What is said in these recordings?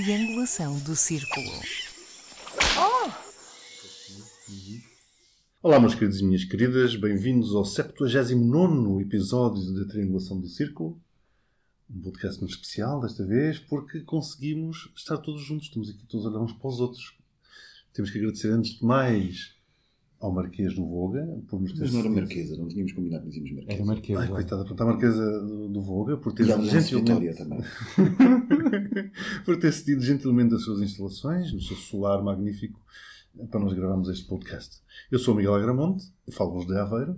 Triangulação do Círculo. Olá, meus queridos e minhas queridas, bem-vindos ao 79 episódio da Triangulação do Círculo. Um podcast muito especial desta vez porque conseguimos estar todos juntos, estamos aqui todos a olhar uns para os outros. Temos que agradecer antes de mais ao Marquês do Voga por nos ter Mas não era Marquesa, não tínhamos combinado que dizíamos Marquesa. Era Marquesa. Ai, coitada, pronto, a Marquesa do, do Voga por ter E gentilmente, Vitória também. por ter cedido gentilmente as suas instalações, no seu solar magnífico, para nós gravarmos este podcast. Eu sou o Miguel Agramonte, falo-vos de Aveiro.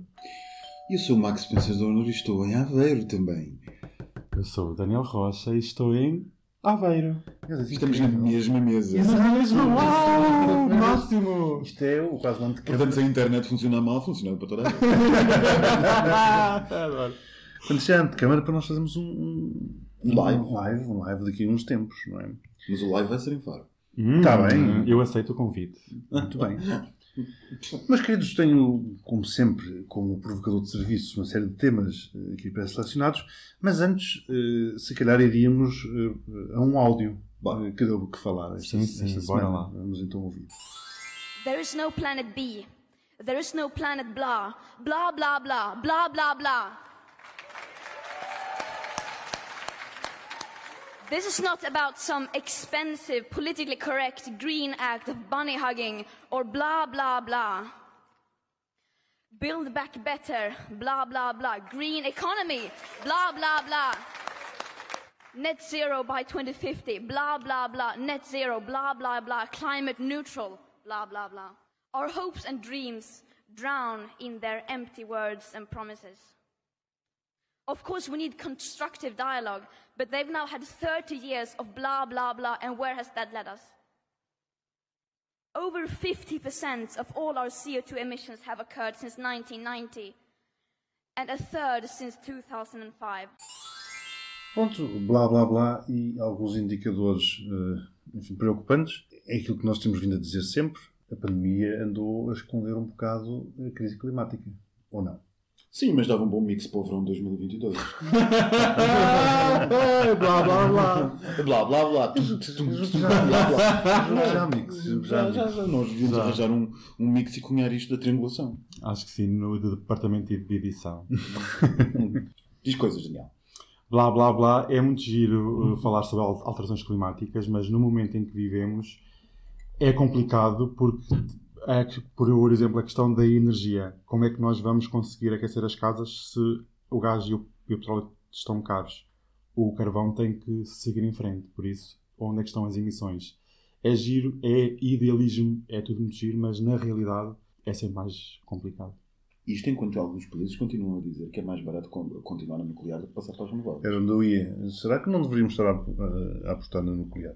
E eu sou o Max Pensador e estou em Aveiro também. Eu sou o Daniel Rocha e estou em Aveiro. Estamos na mesma mesa. mesmo! Uau! Máximo! Isto é o quase antecâmara. Portanto, se a internet funciona mal, funciona para toda a gente. Adoro. Portanto, isto é a antecâmara para nós fazermos um, um, live. um live, um live daqui a uns tempos, não é? Mas o live vai ser em Faro. Tá bem. Eu aceito o convite. Muito bem. Meus queridos, tenho, como sempre, como provocador de serviços, uma série de temas eh, aqui pré-selecionados, mas antes, eh, se calhar, iríamos eh, a um áudio eh, que deu o que falar esta, Sim, sim, esta semana. lá. Vamos então ouvir. There is no planet B. There is no planet blah. Blah, blah, blah. Blah, blah, blah. This is not about some expensive, politically correct green act of bunny hugging or blah, blah, blah. Build back better, blah, blah, blah. Green economy, blah, blah, blah. Net zero by 2050, blah, blah, blah. Net zero, blah, blah, blah. Climate neutral, blah, blah, blah. Our hopes and dreams drown in their empty words and promises. Of course, we need constructive dialogue, but they've now had 30 years of blah, blah, blah, and where has that led us? Over 50% of all our CO2 emissions have occurred since 1990, and a third since 2005. Pronto, blá blá blá e alguns indicadores eh, enfim, preocupantes. É aquilo que nós temos vindo a dizer sempre. A pandemia andou a esconder um bocado a crise climática. Ou não? Sim, mas dava um bom mix para o verão de 2022. blá blá blá. blá, blá, blá. Já, Mix. Já, Já, já, já. Nós devíamos Já. arranjar um, um mix e cunhar isto da triangulação. Acho que sim, no departamento de edição. Diz coisas, Daniel. Blá blá blá. É muito giro uh, falar sobre al- alterações climáticas, mas no momento em que vivemos é complicado porque, que, por exemplo, a questão da energia. Como é que nós vamos conseguir aquecer as casas se o gás e o, e o petróleo estão caros? O carvão tem que seguir em frente. Por isso, onde é que estão as emissões? É giro, é idealismo, é tudo muito giro, mas na realidade é sempre mais complicado. Isto enquanto alguns países continuam a dizer que é mais barato con- continuar na nuclear do que passar para as renováveis. Era onde eu ia. Será que não deveríamos estar a, a- a apostar no nuclear?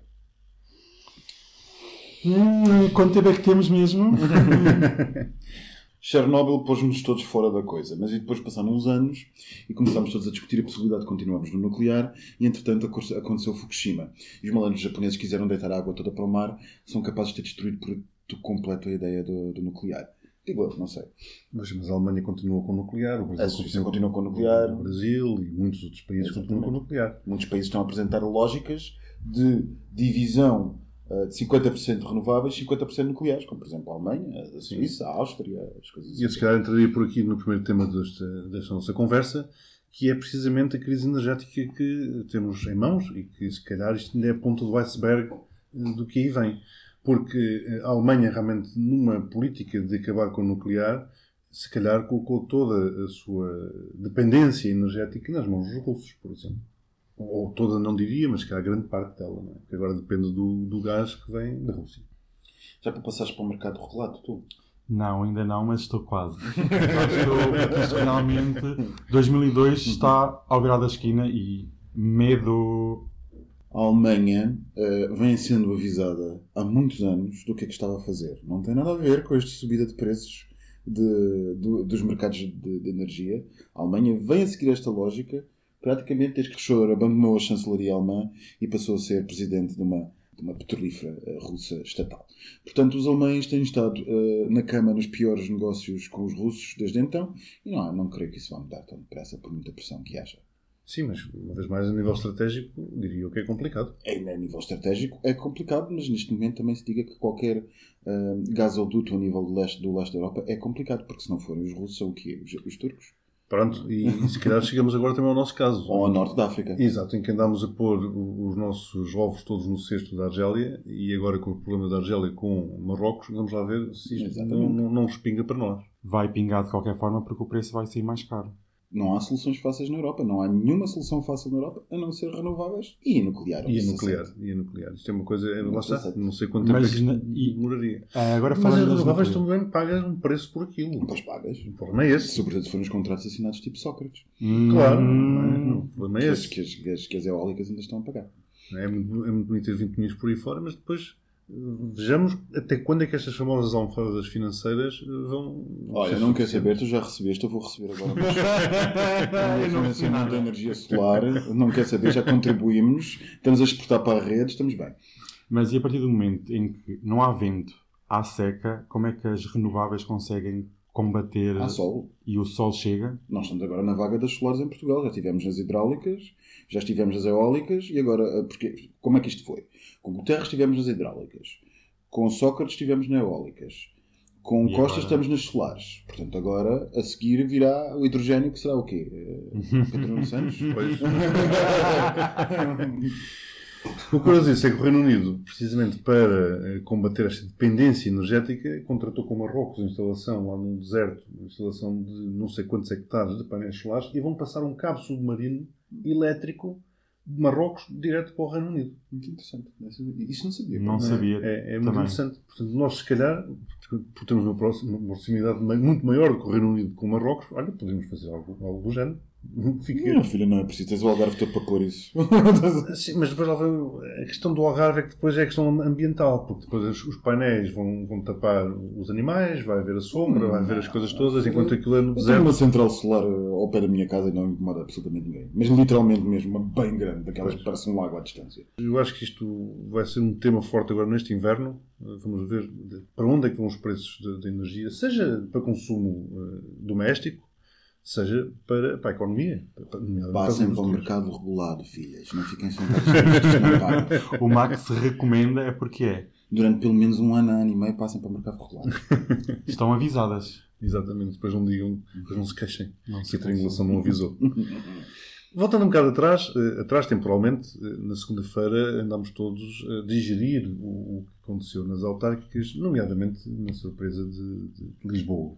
Hum, quanto tempo é que temos mesmo? Chernobyl pôs-nos todos fora da coisa, mas e depois passaram uns anos e começámos todos a discutir a possibilidade de continuarmos no nuclear e entretanto aco- aconteceu Fukushima. E os malandros japoneses quiseram deitar a água toda para o mar, são capazes de ter destruído por completo a ideia do, do nuclear. Digo eu, não sei. Mas, mas a Alemanha continua com o nuclear, o Brasil A Suíça continua com o nuclear. o Brasil e muitos outros países continuam com o nuclear. Muitos países estão a apresentar lógicas de divisão de 50% renováveis e 50% nucleares, como por exemplo a Alemanha, a Suíça, a Áustria, as coisas E eu, assim. se calhar, entraria por aqui no primeiro tema desta, desta nossa conversa, que é precisamente a crise energética que temos em mãos e que, se calhar, isto ainda é a ponta do iceberg eh, do que aí vem. Porque eh, a Alemanha, realmente, numa política de acabar com o nuclear, se calhar colocou toda a sua dependência energética nas mãos dos russos, por exemplo. Ou toda, não diria, mas se calhar grande parte dela, não é? que agora depende do, do gás que vem da Rússia. Já para passares para o mercado rolado, tu? Não, ainda não, mas estou quase. Estou, realmente 2002 está ao virar da esquina e medo. A Alemanha eh, vem sendo avisada há muitos anos do que é que estava a fazer. Não tem nada a ver com esta subida de preços de- do- dos mercados de, de energia. A Alemanha vem a seguir esta lógica praticamente desde que Schröder abandonou a chancelaria alemã e passou a ser presidente de uma, de uma petrolífera eh, russa estatal. Portanto, os alemães têm estado eh, na cama nos piores negócios com os russos desde então e não, não creio que isso vá mudar tão depressa por muita pressão que haja. Sim, mas uma vez mais a nível estratégico, diria eu que é complicado. É, a nível estratégico é complicado, mas neste momento também se diga que qualquer ah, gasoduto a nível do leste, do leste da Europa é complicado, porque se não forem os russos, são o quê? Os, os turcos? Pronto, e, e se calhar chegamos agora também ao nosso caso. Ou ao norte da África? Exato, em que andámos a pôr os nossos ovos todos no cesto da Argélia e agora com o problema da Argélia com Marrocos, vamos lá ver se isto não, não, não respinga para nós. Vai pingar de qualquer forma porque o preço vai sair mais caro. Não há soluções fáceis na Europa. Não há nenhuma solução fácil na Europa a não ser renováveis e nuclear. E a nuclear, e a nuclear. Isto é uma coisa, é, lá está, 17. não sei quanto tempo Mas é na- isto e- demoraria. Ah, agora Mas as renováveis também pagas um preço por aquilo. Pois pagas. O problema é esse. Sobretudo se forem os contratos assinados tipo Sócrates. Hum, Claro, não é? o problema Que é as, esse. que, as, que, as, que as eólicas ainda estão a pagar. É muito, é muito bonito ter 20 milhões por aí fora, mas depois vejamos até quando é que estas famosas almofadas financeiras eh, vão. Olha, não quer saber, tu já recebeste, eu vou receber agora. Mas... Não financiamento da energia solar, não quer saber, já contribuímos, estamos a exportar para a rede, estamos bem. Mas e a partir do momento em que não há vento, há seca, como é que as renováveis conseguem combater Há sol. e o sol chega? Nós estamos agora na vaga das solares em Portugal. Já tivemos nas hidráulicas, já estivemos nas eólicas e agora. eh, Porque, como é que isto foi? Com Guterres estivemos nas hidráulicas. Com Sócrates estivemos nas eólicas. Com E Costa agora? estamos nas solares. Portanto, agora a seguir virá o hidrogênio, que será o quê? Eh, Catarina Santos? Pois. O que eu quero dizer é que o Reino Unido, precisamente para eh, combater esta dependência energética, contratou com Marrocos a instalação lá no deserto, a instalação de não sei quantos hectares de painéis solares e vão passar um cabo submarino elétrico de Marrocos direto para o Reino Unido. Muito interessante. Isso não sabia. Não pá. sabia. É, é muito interessante. Portanto, nós, se calhar, por termos uma, proximidade muito maior do que o Reino Unido com o Marrocos, olha, podemos fazer algo, algo do género. Fica- Não, filha, não é preciso. Tens o Algarve todo para pôr isso. Sim, mas depois lá vem a questão do Algarve é que depois é a questão ambiental, porque depois os, painéis vão, vão tapar os animais, vai haver a sombra, vai haver as coisas todas, enquanto aquilo é no deserto. uma central solar eh, ao pé da minha casa e não incomoda absolutamente ninguém. Mas literalmente mesmo, uma bem grande, daquelas que parece um lago à distância. Eu acho que isto vai ser um tema forte agora neste inverno. Uh, Vamos ver para onde é que vão os preços de, de energia, seja para consumo uh, doméstico, seja para, para a economia. Para, para as Passem para o mercado regulado, filhas. Não fiquem sentados. O Max se recomenda é porque é. Durante pelo menos um ano, ano e meio, passem para o mercado regulado. Estão avisadas. Exatamente, depois não digam, depois não se queixem Não que se a triangulação não avisou. Voltando um bocado atrás, eh, atrás temporalmente, eh, na segunda-feira andámos todos a digerir o, o que aconteceu nas autárquicas, nomeadamente na surpresa de, de Lisboa.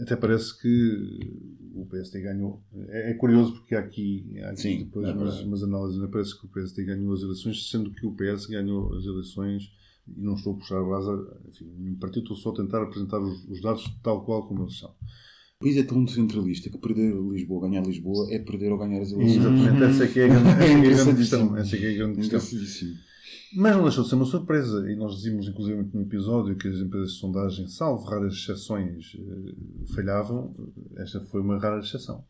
Até parece que o PSD ganhou. É, é curioso porque há aqui, há aqui Sim, depois é umas, umas análises, ainda parece que o PSD ganhou as eleições, sendo que o PS ganhou as eleições e não estou a puxar a brasa, enfim, nenhum partido, estou só a tentar apresentar os, os dados tal qual como eles são. O país é tão centralista que perder Lisboa, ganhar Lisboa, é perder ou ganhar as eleições. Exatamente, essa é que é a grande, é é a grande Engraçadíssimo. questão. Essa é que é a grande questão. Mas não deixou de ser uma surpresa, e nós dizíamos inclusive no episódio que as empresas de sondagem, salvo raras exceções, eh, falhavam. Esta foi uma rara exceção.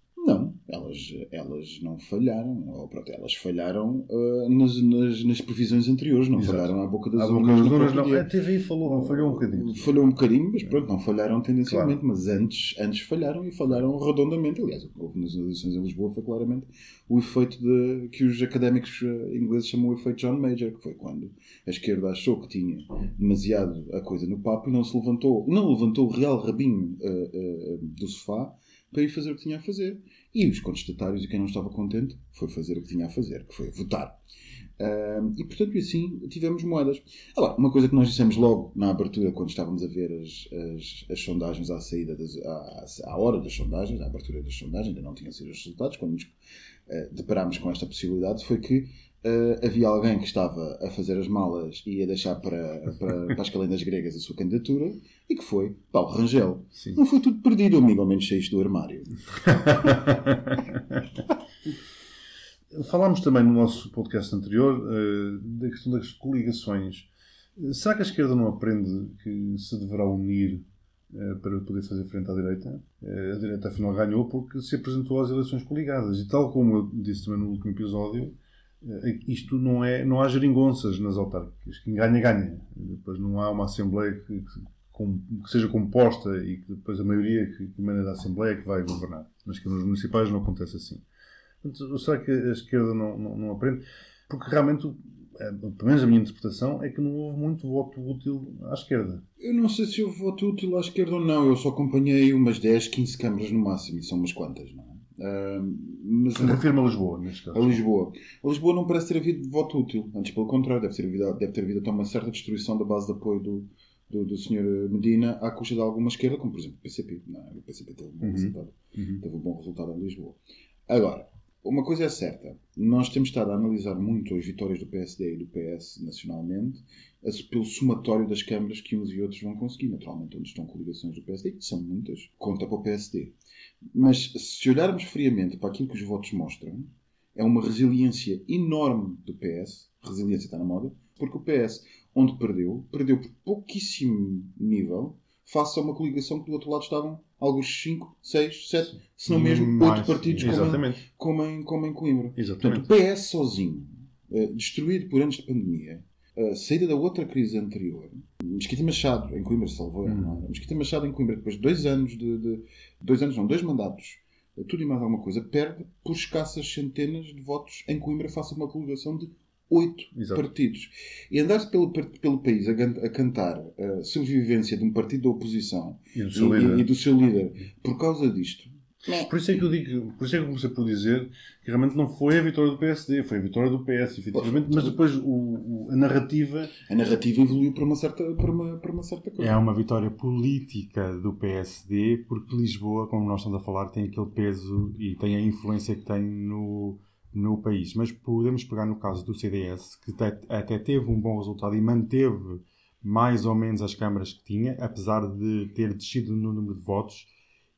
Não, elas, elas não falharam. Ou, pronto, elas falharam ah, nas, nas, nas previsões anteriores, não Exato. falharam à boca das urnas não. A. TVI falou, falhou um bocadinho. Falhou um bocadinho, mas pronto, não falharam tendencialmente, mas antes, antes falharam e falharam redondamente. Aliás, o que houve nas eleições em Lisboa foi claramente o efeito de, que os académicos eh, ingleses chamam o efeito John Major, que foi quando a esquerda achou que tinha demasiado a coisa no papo e não se levantou, não levantou o real rabinho eh, eh, do sofá para ir fazer o que tinha a fazer. E os contestatários e quem não estava contente foi fazer o que tinha a fazer, que foi votar. Ah, e portanto, assim tivemos moedas. Agora, uma coisa que nós dissemos logo na abertura, quando estávamos a ver as, as, as sondagens à saída, das, à, à hora das sondagens, à abertura das sondagens, ainda não tinham sido os resultados, quando nos ah, deparámos com esta possibilidade, foi que ah, havia alguém que estava a fazer as malas e a deixar para, para, para as calendas gregas a sua candidatura, e que foi Paulo Rangel. Sim. Não foi tudo perdido, amigo, ao menos saíste do armário. Falámos também no nosso podcast anterior eh, da questão das coligações. Eh, Será que a esquerda não aprende que se deverá unir eh, para poder fazer frente à direita? A direita afinal ganhou porque se apresentou às eleições coligadas. E tal como eu disse também no último episódio, isto não é, não há geringonças nas autárquicas. Quem ganha, ganha. Depois não há uma Assembleia que, que, que seja composta e que depois a maioria que, que emana da Assembleia é que vai governar. Nas câmaras municipais não acontece assim. Será que a esquerda não, não, não aprende? Porque realmente, é, pelo menos a minha interpretação, é que não houve muito voto útil à esquerda. Eu não sei se houve voto útil à esquerda ou não. Eu só acompanhei umas 10, 15 câmaras no máximo. E são umas quantas, não é? Ah, mas Refirma Lisboa, neste a caso. Lisboa. A Lisboa não parece ter havido voto útil. Antes, pelo contrário, deve ter havido, deve ter havido até uma certa destruição da base de apoio do, do, do Sr. Medina à custa de alguma esquerda, como por exemplo o PCP. Não, o PCP teve um bom Uhum. resultado. Uhum. Teve um bom resultado em Lisboa. Agora, uma coisa é certa. Nós temos estado a analisar muito as vitórias do PSD e do PS nacionalmente pelo somatório das câmaras que uns e outros vão conseguir. Naturalmente, onde estão coligações do PSD, que são muitas, conta para o PSD. Mas se olharmos friamente para aquilo que os votos mostram, é uma resiliência enorme do PS. Resiliência está na moda, porque o PS, onde perdeu, perdeu por pouquíssimo nível, face a uma coligação que do outro lado estavam alguns 5, 6, 7, se não mesmo Mais, 8 partidos como, Exatamente. como, em, como em Coimbra. Exatamente. Portanto, o PS sozinho, eh, destruído por anos de pandemia, saída da outra crise anterior, Mesquita Machado, em Coimbra, salvou, Hum. não é? Mesquita Machado em Coimbra, depois de dois anos de, de- dois anos, não, dois mandatos, eh, tudo e mais alguma coisa, perde por escassas centenas de votos em Coimbra face a uma coligação de oito Exato. partidos. E andar-se pelo, pelo país a, a cantar a sobrevivência de um partido da oposição E do e, seu e- líder. e do seu líder por causa disto. Não. Por isso é que eu digo, por isso é que eu comecei por dizer que realmente não foi a vitória do PSD, foi a vitória do PS, efetivamente, mas depois o- o- a narrativa A narrativa evoluiu para uma certa, para uma, para uma certa coisa. É uma vitória política do PSD, porque Lisboa, como nós estamos a falar, tem aquele peso e tem a influência que tem no, no país. Mas podemos pegar no caso do CDS, que até, até teve um bom resultado e manteve mais ou menos as câmaras que tinha, apesar de ter descido no número de votos.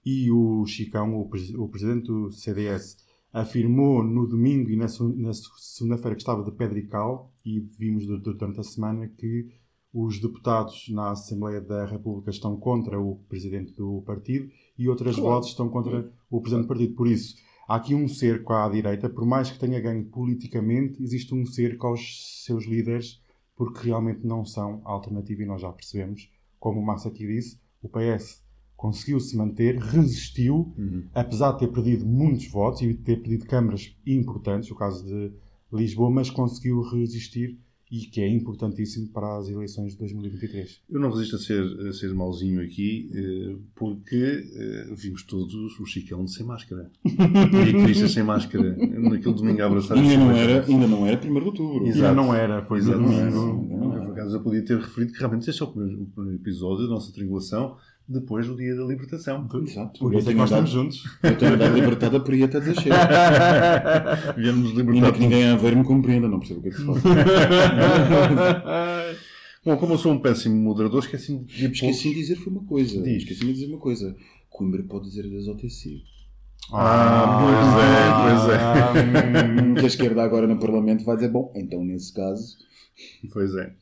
E o Chicão, o, o presidente do CDS, afirmou no domingo e na, na segunda-feira que estava de Pedrical, e vimos du- du- durante a semana que os deputados na Assembleia da República estão contra o presidente do partido e outras Claro. vozes estão contra o presidente do partido. Por isso, há aqui um cerco à direita, por mais que tenha ganho politicamente, existe um cerco aos seus líderes, porque realmente não são alternativa e nós já percebemos, como o Max aqui disse, o PS conseguiu se manter, resistiu, apesar de ter perdido muitos votos e de ter perdido câmaras importantes, o caso de Lisboa, mas conseguiu resistir e que é importantíssimo para as eleições de 2023. Eu não resisto a ser, a ser mauzinho aqui, eh, porque eh, vimos todos o Chicão sem máscara. E a Cristas sem máscara, naquele domingo a abraçar Ainda não, era, ainda não era 1 de outubro. Exato. Ainda não era, foi no Exato. domingo. Não, Eu, por acaso, eu podia ter referido que realmente este é o primeiro, o primeiro episódio da nossa triangulação depois do dia da libertação. Exato. Por isso é que nós estamos juntos. Eu tenho andado libertada por aí até chega. Viemos Ainda que ninguém a ver me compreenda, não percebo o que é que se fala. Bom, como eu sou um péssimo moderador, esqueci-me de dizer Esqueci de dizer foi uma coisa. Diz. Esqueci de dizer uma coisa. Coimbra pode dizer adeus ao TC. Ah, pois é, pois é. Que a esquerda agora no Parlamento vai dizer, bom, então nesse caso. Pois é.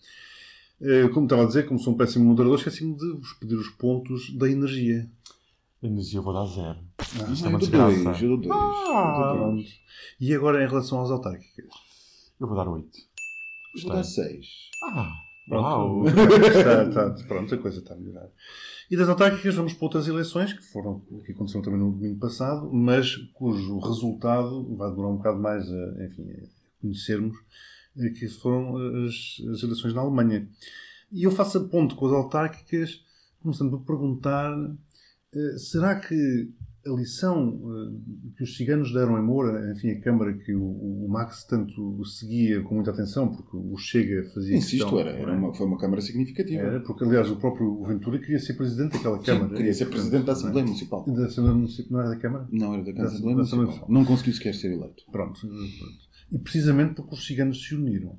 Eh, Como estava a dizer, como sou um péssimo moderador, esqueci-me de vos pedir os pontos da energia. Energia eu vou dar zero. Isto é Ah, uma dois, desgraça. eu dou dois. Ah. Eu dou dois. E agora em relação às autárquicas? Eu vou dar 8. Eu Vou dar seis. Ah, Pronto. uau! está, está, pronto, a coisa está a melhorar. E das autárquicas vamos para outras eleições, que foram que aconteceram também no domingo passado, mas cujo resultado vai demorar um bocado mais a, enfim, a conhecermos, que foram as, as eleições na Alemanha. E eu faço a ponto com as autárquicas, começando por perguntar, eh, será que a lição eh, que os ciganos deram em Moura, enfim, a Câmara que o, o Max tanto seguia com muita atenção, porque o Chega fazia Insisto, questão, era, era é? uma, foi uma Câmara significativa. Era, porque aliás o próprio Ventura queria ser presidente daquela Sim, Câmara. queria ser presidente da Assembleia Municipal. Da Assembleia Municipal, não era da Câmara? Não, era da Da- Assembleia da Assembleia Municipal. Não conseguiu sequer ser eleito. Pronto, pronto. E precisamente porque os ciganos se uniram.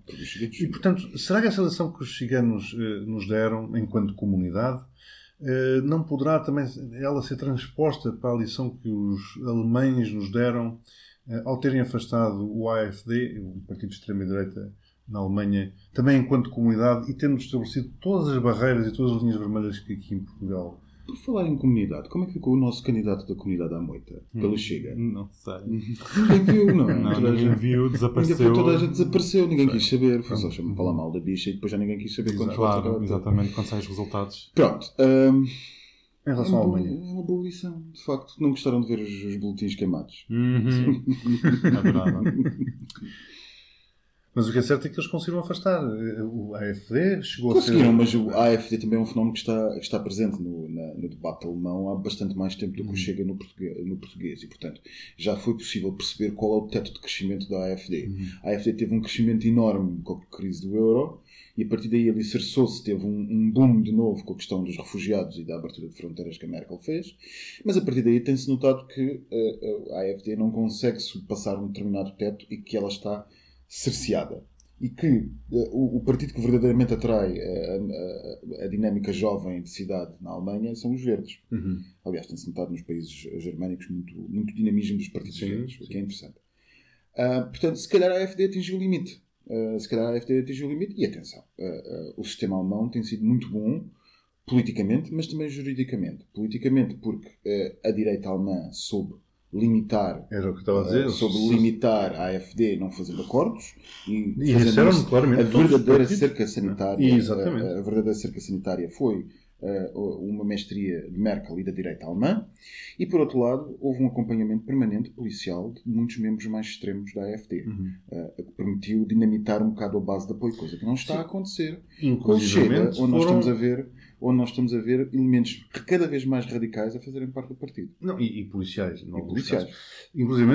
E portanto, será que essa lição que os ciganos eh, nos deram enquanto comunidade eh, não poderá também ela ser transposta para a lição que os alemães nos deram eh, ao terem afastado o AfD, o partido de extrema-direita na Alemanha, também enquanto comunidade e tendo estabelecido todas as barreiras e todas as linhas vermelhas que aqui em Portugal Por falar em comunidade, como é que ficou o nosso candidato da comunidade à moita? Pelo Chega? Não sei. Ninguém viu, não é? Não, Toda ninguém gente- viu, Ainda desapareceu. foi toda a gente desapareceu, ninguém quis saber. Foi só chama falar mal da bicha e depois já ninguém quis saber votos Claro, de ter. exatamente, quando saem os resultados. Pronto. hum, Em É relação à uma, boa, Alemanha. é uma boa lição, de facto. Não gostaram de ver os, os boletins queimados. Uhum. Adorava. Mas o que é certo é que eles conseguiram afastar. O AFD chegou Conseguiram, a ser. mas o AFD também é um fenómeno que está, que está presente no, na- no debate alemão há bastante mais tempo do que o chega no português, no português. E, portanto, já foi possível perceber qual é o teto de crescimento da AFD. A AFD teve um crescimento enorme com a crise do euro e, a partir daí, ali alicerçou-se, teve um, um boom de novo com a questão dos refugiados e da abertura de fronteiras que a Merkel fez. Mas, a partir daí, tem-se notado que eh, a AFD não consegue passar um determinado teto e que ela está cerceada. E que eh, o, o partido que verdadeiramente atrai eh, a, a- a dinâmica jovem de cidade na Alemanha são os verdes. Uhum. Aliás, tem-se notado nos países germânicos muito, muito dinamismo dos partidos Sim, verdes, o sim. que é interessante. Ah, portanto, se calhar a AfD atingiu o limite. Ah, se calhar a AfD atingiu o limite. E atenção, ah, o sistema alemão tem sido muito bom politicamente, mas também juridicamente. Politicamente, porque a direita alemã soube limitar Era o que estava a dizer. Uh, sobre Se- limitar a AFD não fazendo acordos e, E disseram claramente a verdadeira cerca sanitária Exatamente. a, a verdadeira cerca sanitária foi uh, uma mestria de Merkel e da direita alemã e por outro lado houve um acompanhamento permanente policial de muitos membros mais extremos da AFD Uhum. uh, que permitiu dinamitar um bocado a base de apoio coisa que não está a acontecer com o Chega onde nós estamos a ver onde nós estamos a ver elementos cada vez mais radicais a fazerem parte do partido Não, e, e policiais. Não, e policiais Inclusive,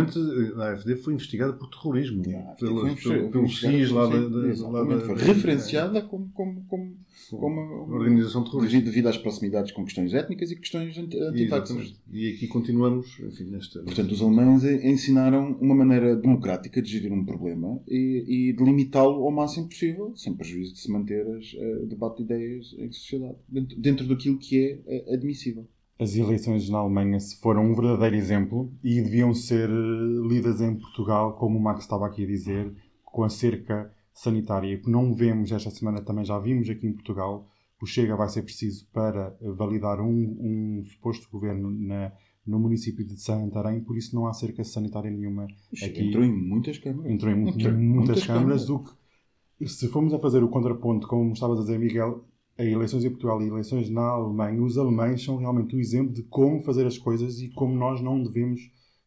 a AFD foi investigada por terrorismo. Yeah, pelo, SIS lá da, foi referenciada como, como, como, como uma organização terrorista. devido, às proximidades com questões étnicas e questões anti- antivaxxers. Exatamente. E aqui continuamos, enfim, nesta. Portanto, os alemães en- ensinaram uma maneira democrática de gerir um problema e, e de limitá-lo ao máximo possível, sem prejuízo de se manter as, eh, debate de ideias em sociedade, dentro, daquilo que é eh, admissível. As eleições na Alemanha foram um verdadeiro exemplo e deviam ser eh, lidas em Portugal, como o Max estava aqui a dizer, com a cerca sanitária, que não vemos esta semana, também já vimos aqui em Portugal. O Chega vai ser preciso para validar um, um suposto governo na, no município de Santarém, por isso não há cerca sanitária nenhuma aqui. Entrou em muitas câmaras. entrou em Entrou muitas, muitas câmaras. O que, se formos a fazer o contraponto, como estavas a dizer, Miguel, eleições em Portugal e eleições na Alemanha, os alemães são realmente o exemplo de como fazer as coisas e como nós não devemos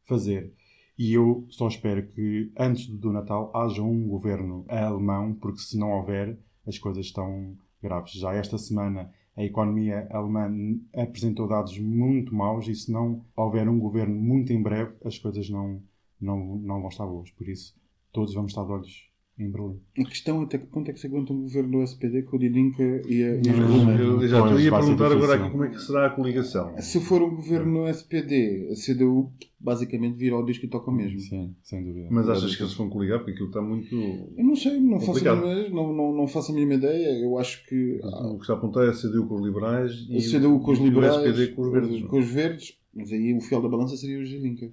fazer. E eu só espero que antes do Natal haja um governo alemão, porque se não houver, as coisas estão graves. Já esta semana a economia alemã apresentou dados muito maus e se não houver um governo muito em breve, as coisas não, não, não vão estar boas. Por isso, todos vamos estar de olhos em Berlim. A questão é até que ponto é que se aguenta um governo do SPD com o Didinka e, a, e? Eu, exato, eu ia perguntar agora aqui como é que será a coligação. Se for um governo no SPD, a CDU basicamente vira o disco e toca o mesmo. Sim, sem dúvida. Mas achas que eles vão coligar? Porque aquilo está muito. Eu não sei, não faço, a mínima, não, não, não faço a mínima ideia. Eu acho que O que está a apontar é a CDU com os liberais e a CDU com os liberais, o SPD com os verdes. com os verdes, mas aí o fiel da balança seria o Gilinka.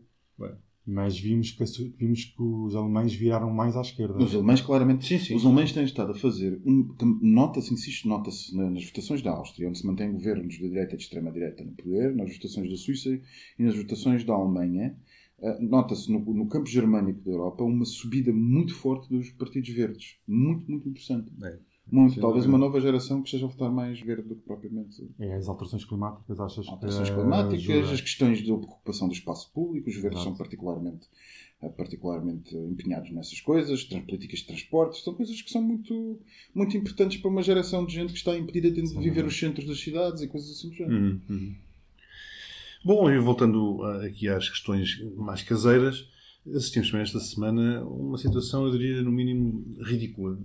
Mas vimos que, vimos que os alemães viraram mais à esquerda. Os alemães, claramente, Sim, sim. os alemães têm estado a fazer, um, nota-se, insisto, nota-se na- nas votações da Áustria, onde se mantém governos de direita e de extrema-direita no poder, nas votações da Suíça e nas votações da Alemanha, ah, nota-se no, no campo germânico da Europa uma subida muito forte dos partidos verdes. Muito, muito interessante. É. Muito. Talvez é. uma nova geração que esteja a votar mais verde do que propriamente É as alterações climáticas, achas alterações que climáticas, ajuda? as questões de ocupação do espaço público, os verdes Exato. são particularmente, eh, particularmente empenhados nessas coisas, políticas de transportes, são coisas que são muito, muito importantes para uma geração de gente que está impedida de Sim. viver os centros das cidades e coisas assim do género. Uhum, uhum. Bom, e voltando ah, aqui às questões mais caseiras, assistimos também esta semana a uma situação, eu diria, no mínimo ridícula.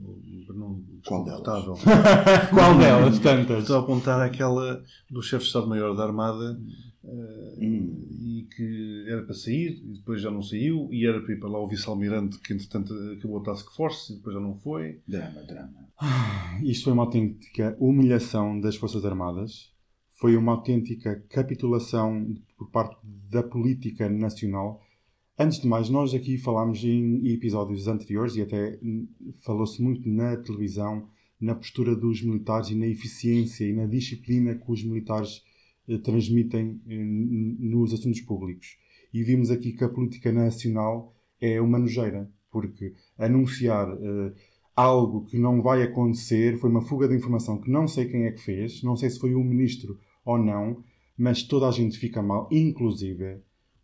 Não, Qual delas? Qual delas? Tantas. Estou a apontar àquela do chefe de Estado-Maior da Armada eh, Hum. e que era para sair e depois já não saiu e era para ir para lá o vice-almirante que entretanto acabou a task force e depois já não foi. Drama, drama. Isto foi uma autêntica humilhação das Forças Armadas. Foi uma autêntica capitulação por parte da política nacional. Antes de mais, nós aqui falámos em episódios anteriores e até falou-se muito na televisão na postura dos militares e na eficiência e na disciplina que os militares eh, transmitem eh, nos assuntos públicos. E vimos aqui que a política nacional é uma nojeira, porque anunciar eh, algo que não vai acontecer, foi uma fuga de informação que não sei quem é que fez, não sei se foi o ministro ou não, mas toda a gente fica mal, inclusive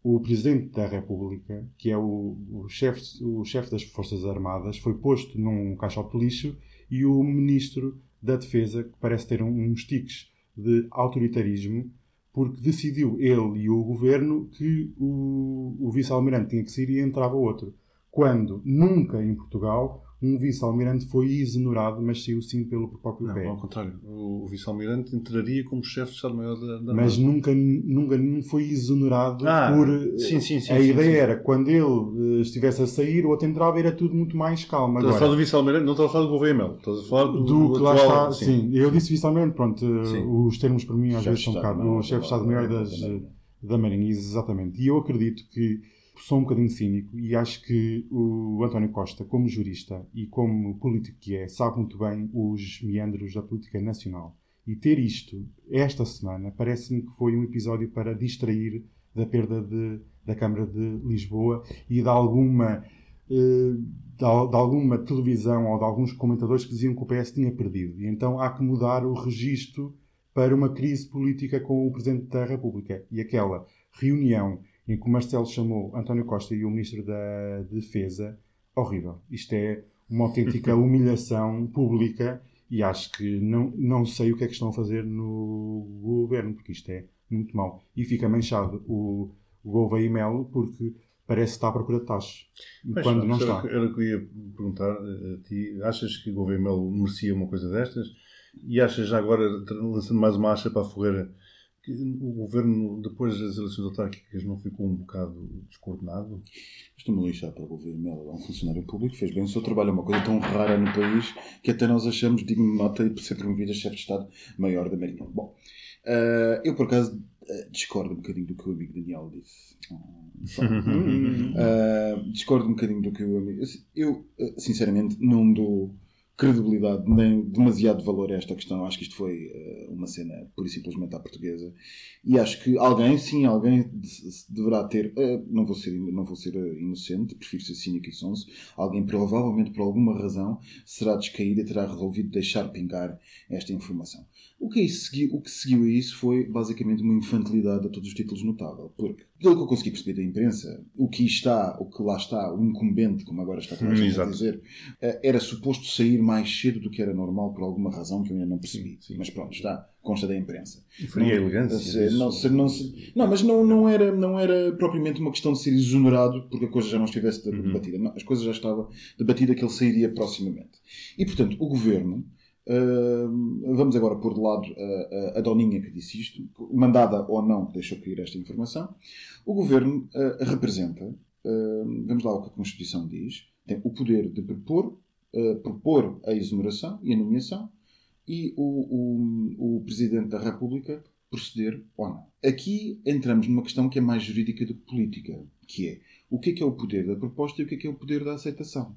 o Presidente da República, que é o, o chefe o chefe das Forças Armadas, foi posto num caixote de lixo e o Ministro da Defesa, que parece ter um- uns tiques de autoritarismo, porque decidiu ele e o Governo que o, o Vice-Almirante tinha que sair e entrava outro. Quando nunca em Portugal um Vice-Almirante foi exonerado, mas saiu sim pelo próprio pé. Não, ao contrário. O, vice-almirante entraria como chefe de Estado-Maior da, da mas nunca, nunca não foi exonerado Ah, por. sim, sim, sim, a sim, ideia sim. era quando ele eh, estivesse a sair, o outro entrava, era tudo muito mais calmo. Estás a falar Agora, do vice-almirante, não estás a falar do Gouveia Melo. Estás a falar do, do que lá está, sim. Eu disse vice-almirante, pronto, eh, Sim. os termos para mim às vezes são um bocado. O chefe de Estado-Maior Marinha. da Marinha, exatamente. E eu acredito que sou um bocadinho cínico e acho que o António Costa, como jurista e como político que é, sabe muito bem os meandros da política nacional. E ter isto, esta semana, parece-me que foi um episódio para distrair da perda de- da Câmara de Lisboa e de alguma, eh, de, al- de alguma televisão ou de alguns comentadores que diziam que o PS tinha perdido. E então há que mudar o registro para uma crise política com o Presidente da República. E aquela reunião em que o Marcelo chamou António Costa e o Ministro da Defesa, horrível. Isto é uma autêntica humilhação pública e acho que não, não sei o que é que estão a fazer no governo, porque isto é muito mau. E fica manchado o, o Gouveia e Melo porque parece que está à procura de taxas, Mas, quando não está. Era o que eu ia perguntar a ti. Achas que o Gouveia Melo merecia uma coisa destas? E achas já agora, lançando mais uma acha para a fogueira, que o governo, depois das eleições autárquicas, não ficou um bocado descoordenado? Estou-me a lixar para o governo Melo. É um funcionário público, fez bem o seu trabalho. É uma coisa tão rara no país que até nós achamos digno de nota e por ser promovido a chefe de Estado-Maior da Marinha. Bom, eh, eu por acaso eh, discordo um bocadinho do que o amigo Daniel disse. Eh, discordo um bocadinho do que o amigo. Eu, sinceramente, não dou credibilidade nem demasiado valor a esta questão. Acho que isto foi eh, uma cena pura e simplesmente à portuguesa. E acho que alguém, sim, alguém de- deverá ter. eh, não vou ser, não vou ser eh, inocente, prefiro ser cínico e sonso. Alguém, provavelmente por alguma razão, será descaído e terá resolvido deixar pingar esta informação. O que, isso seguiu, o que seguiu a isso foi basicamente uma infantilidade a todos os títulos notável. Porque, pelo que eu consegui perceber da imprensa, o que está, o que lá está, o incumbente, como agora está toda a dizer, eh, era suposto sair mais cedo do que era normal por alguma razão que eu ainda não percebi. Sim, sim. Mas pronto, está, consta da imprensa. Faria a elegância. Não, se- não, se- não, mas não, não, era, não era propriamente uma questão de ser exonerado porque a coisa já não estivesse Uhum. debatida. Não, as coisas já estavam debatida que ele sairia proximamente. E, portanto, o governo. Hum, vamos agora pôr de lado a, a, a Doninha que disse isto, mandada ou não, que deixou cair esta informação. O governo ah, representa, hum, vamos lá ao que a Constituição diz, tem o poder de propor, ah, propor a exoneração e a nomeação e o, o, o Presidente da República proceder ou não. Aqui entramos numa questão que é mais jurídica do que política, que é o que é que é o poder da proposta e o que é que é o poder da aceitação.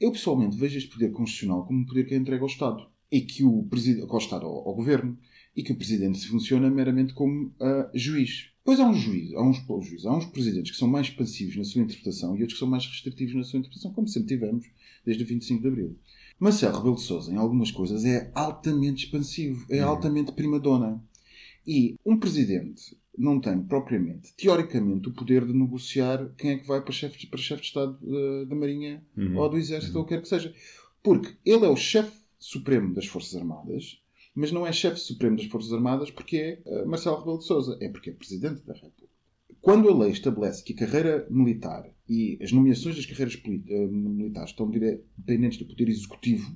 Eu pessoalmente vejo este poder constitucional como um poder que é entregue ao Estado e que o Presidente, ao ao, Governo, e que o Presidente se funciona meramente como ah, juiz. Pois há uns juízes, há uns, juízes, há uns presidentes que são mais passivos na sua interpretação e outros que são mais restritivos na sua interpretação, como sempre tivemos desde o 25 de Abril. Marcelo Rebelo de Sousa, em algumas coisas, é altamente expansivo, é altamente primadona. E um presidente não tem propriamente, teoricamente, o poder de negociar quem é que vai para chefe de, para chefe de Estado eh, da Marinha Uhum. ou do Exército ou o que quer que seja. Porque ele é o chefe supremo das Forças Armadas, mas não é chefe supremo das Forças Armadas porque é eh, Marcelo Rebelo de Sousa, é porque é Presidente da República. Quando a lei estabelece que a carreira militar e as nomeações das carreiras eh, militares estão dependentes do poder executivo,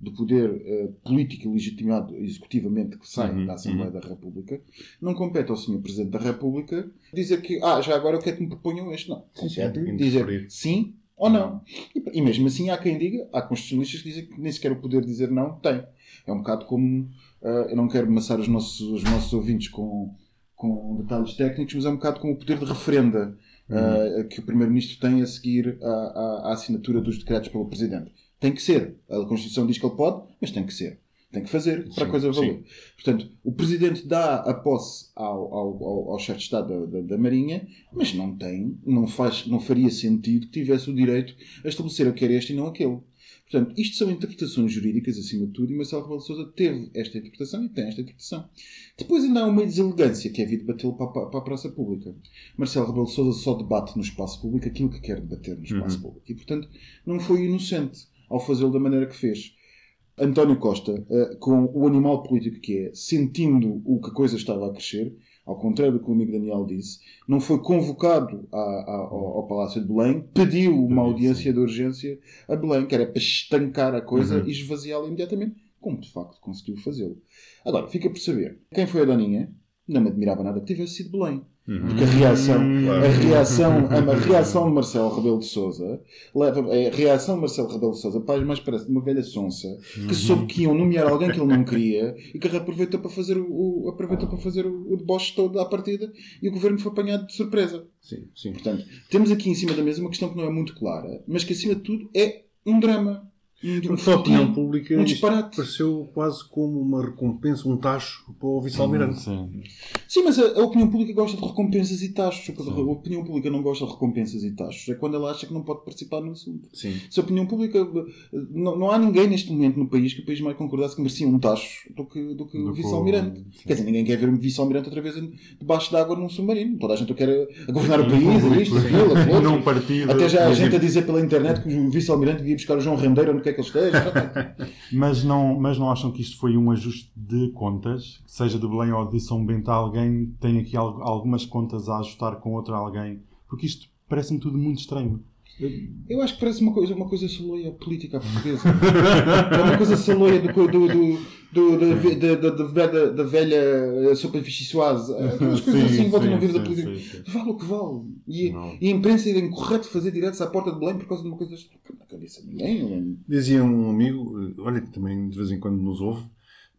do poder eh, político e legitimado executivamente que sai Uhum, da Assembleia da República, não compete ao Sr. Presidente da República dizer que, ah, já agora eu quero que me proponham este. Não. Sim, sim, interferir. dizer sim ou não. E, e mesmo assim há quem diga, há constitucionalistas que dizem que nem sequer o poder de dizer não tem. É um bocado como, ah, eu não quero amassar os nossos, os nossos ouvintes com, com detalhes técnicos, mas é um bocado como o poder de referenda ah, que o Primeiro-Ministro tem a seguir à, à- à assinatura dos decretos pelo Presidente. Tem que ser. A Constituição diz que ele pode, mas tem que ser. Tem que fazer para a Sim, coisa valer. sim. Portanto, o Presidente dá a posse ao, ao, ao, ao chefe de Estado da, da, da Marinha, mas não tem, não, faz, não faria sentido que tivesse o direito a estabelecer eu quero este e não aquele. Portanto, isto são interpretações jurídicas, acima de tudo, e Marcelo Rebelo de Sousa teve esta interpretação e tem esta interpretação. Depois ainda há uma deselegância, que é vir debatê-lo para, para, para a praça pública. Marcelo Rebelo de Sousa só debate no espaço público aquilo que quer debater no espaço público. E, portanto, não foi inocente ao fazê-lo da maneira que fez. António Costa, eh, com o animal político que é, sentindo o que a coisa estava a crescer, ao contrário do que o amigo Daniel disse, não foi convocado a- a- ao, ao Palácio de Belém, pediu uma audiência de urgência a Belém, que era para estancar a coisa Uhum. e esvaziá-la imediatamente, como de facto conseguiu fazê-lo. Agora, fica por saber quem foi a Doninha. Não me admirava nada que tivesse sido Belém. Porque a reação, Claro. a reação, a reação de Marcelo Rebelo de Sousa leva a reação de Marcelo Rebelo de Sousa mais, mais parece de uma velha sonsa que soube que iam nomear alguém que ele não queria e que aproveitou para fazer o, o- aproveitou para fazer o, o deboche todo à partida e o governo foi apanhado de surpresa. Sim, sim. Portanto, temos aqui em cima da mesa uma questão que não é muito clara, mas que acima de tudo é um drama. Para a opinião pública, um disparate. pareceu quase como uma recompensa, um tacho para o vice-almirante. Sim. Sim, mas a, a opinião pública gosta de recompensas e taxos. A opinião pública não gosta de recompensas e taxos. É quando ela acha que não pode participar no assunto. Sim. Se a opinião pública. Não, não há ninguém neste momento no país que o país mais concordasse que merecia um tacho do que, do que Do o vice-almirante. Quer dizer, ninguém quer ver um vice-almirante outra vez debaixo d'água num submarino. Toda a gente quer a governar o país, a isto, aquilo, aquilo. Num partido. Até já há gente a dizer pela internet que o vice-almirante devia buscar o João Rendeiro que ele esteja. Mas não, mas não acham que isto foi um ajuste de contas? Seja de Belém ou de São Bento, alguém tem aqui al- algumas contas a ajustar com outra alguém? Porque isto parece-me tudo muito estranho. Eu acho que parece uma coisa, uma coisa saloia política portuguesa. é uma coisa saloia do, do, do, do- da, da, da, da velha, eh, vichyssoise. Aquelas coisas Sim, assim, voltam a vir da política. sim, sim. Vale o que vale. E, Não. e a imprensa é incorreto fazer diretos à porta de Belém por causa de uma coisa desta. na cabeça de ninguém. Dizia um amigo, eh, olha que também de vez em quando nos ouve,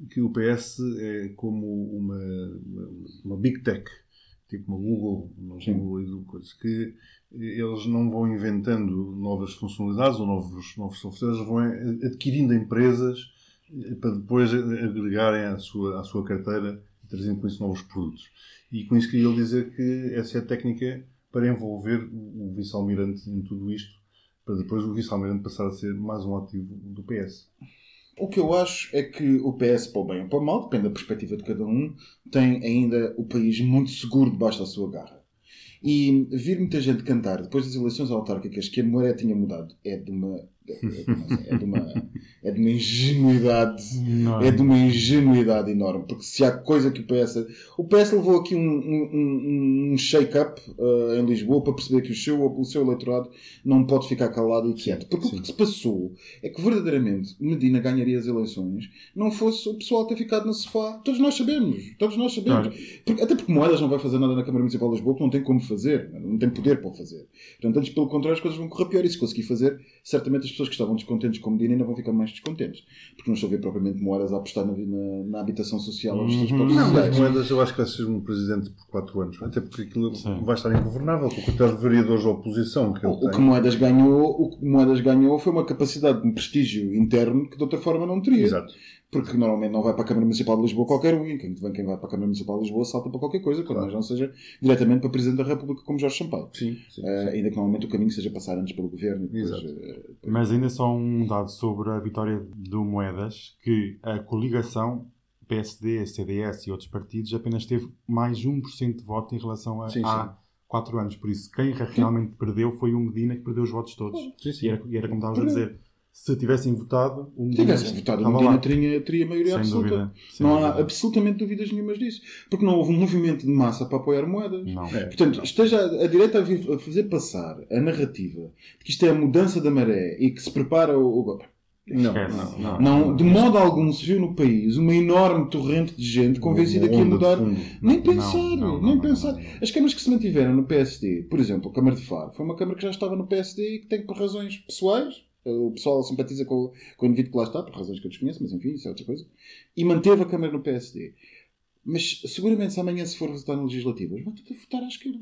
que o PS é como uma, uma, uma big tech, tipo uma Google, uma. Google e coisa, que eles não vão inventando novas funcionalidades ou novos, novos softwares, vão adquirindo empresas eh, para depois agregarem à sua, à sua carteira e trazendo com isso novos produtos. E com isso queria dizer que essa é a técnica para envolver o vice-almirante em tudo isto, para depois o vice-almirante passar a ser mais um ativo do PS. O que eu acho é que o PS, para o bem ou para o mal, depende da perspectiva de cada um, tem ainda o país muito seguro debaixo da sua garra. E vir muita gente cantar depois das eleições autárquicas que a Mouré tinha mudado é de uma. É de uma, é de uma ingenuidade. Não. É de uma ingenuidade enorme. Porque se há coisa que o PS. O PS levou aqui um, um, um- shake-up uh, em Lisboa para perceber que o seu, o seu eleitorado não pode ficar calado e quieto. Porque o que se passou é que verdadeiramente Medina ganharia as eleições não fosse o pessoal ter ficado no sofá. Todos nós sabemos. Todos nós sabemos. Claro. Porque- até porque Moedas não vai fazer nada na Câmara Municipal de Lisboa que não tem como fazer. Não tem poder para o fazer. Portanto, antes pelo contrário, as coisas vão correr pior. E se conseguir fazer, certamente as pessoas que estavam descontentes com Medina ainda vão ficar mais descontentes. Porque não estou a ver propriamente Moedas a apostar na, na, na habitação social ou nos Uhum. transportes Não, mas. Moedas eu acho que vai ser um presidente por 4 anos. Até porque aquilo Sim. vai estar ingovernável com a quantidade de vereadores da oposição que ele O, o que. Moedas ganhou, o que Moedas ganhou foi uma capacidade, um prestígio interno que de outra forma não teria. Exato. Porque normalmente não vai para a Câmara Municipal de Lisboa qualquer um. E quem, vem, quem vai para a Câmara Municipal de Lisboa salta para qualquer coisa, quando Claro. não seja diretamente para Presidente da República como Jorge Sampaio. Sim, sim. Eh, ainda que normalmente o caminho seja passar antes pelo Governo. depois, Exato. eh, Mas ainda só um dado sobre a vitória do Moedas, que a coligação PSD, CDS e outros partidos apenas teve mais 1% de voto em relação a Sim, sim. há 4 anos. Por isso, quem realmente perdeu foi o Medina que perdeu os votos todos. Sim, sim. E era, e era como estávamos a dizer, se tivessem votado, o Se Medina tivessem votado, o estava Medina teria, teria maioria Sem absoluta. dúvida. sem Não há dúvida. absolutamente dúvidas nenhumas disso. Porque não houve um movimento de massa para apoiar moedas. Não. É. Portanto, esteja a direita a, vir- a fazer passar a narrativa de que isto é a mudança da maré e que se prepara o. o- Não, Esquece. não, não. Não, de modo algum se viu no país uma enorme torrente de gente convencida que ia mudar. Nem pensar, Não, não, nem não, pensar. não, não, não. As câmaras que se mantiveram no PSD, por exemplo, a Câmara de Faro, foi uma Câmara que já estava no PSD e que tem por razões pessoais. O pessoal simpatiza com, o- com o indivíduo que lá está, por razões que eu desconheço, mas enfim, isso é outra coisa. E manteve a Câmara no PSD. Mas seguramente se amanhã se for votar no legislativas, vai tudo a votar à esquerda.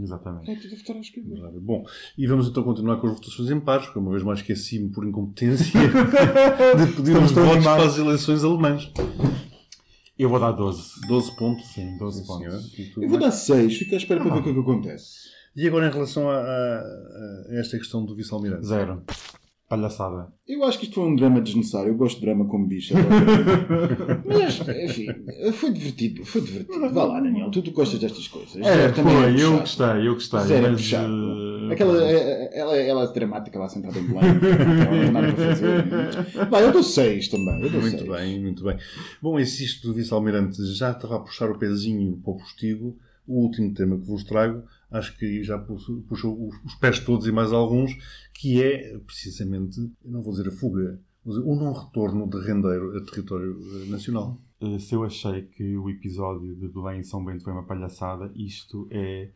Exatamente. Vai tudo a votar à esquerda. Claro. Bom, e vamos então continuar com as votações em pares, porque uma vez mais esqueci-me por incompetência de pedir Estamos os tão votos para as eleições alemãs. Eu vou dar 12. 12 pontos. Sim, 12 Sim, pontos. Eu vou dar 6, fica à espera para Ah. ver o que é que acontece. e agora em relação a, a- a esta questão do vice-almirante? Zero. Palhaçada. Eu acho que isto foi um drama desnecessário. Eu gosto de drama como bicho. adoro. Mas, enfim, foi divertido. Foi divertido. Vá lá, Daniel. Tu, tu gostas destas coisas. É, Também foi, eu gostei, eu gostei. Zero é mas, puxado. eh, Aquela, é- ela, ela é dramática lá sentada em. Ela não nada para fazer. Vai, eu dou 6 também. Eu dou Muito seis. bem, muito bem. Bom, e se isto do vice-almirante já estava a puxar o pezinho para o postigo, o último tema que vos trago, acho que já puxou, os- pés todos e mais alguns, que é precisamente, não vou dizer a fuga, vou dizer o não retorno de rendeiro a território eh, nacional. eh, se eu achei que o episódio de Belém e São Bento foi uma palhaçada, isto é.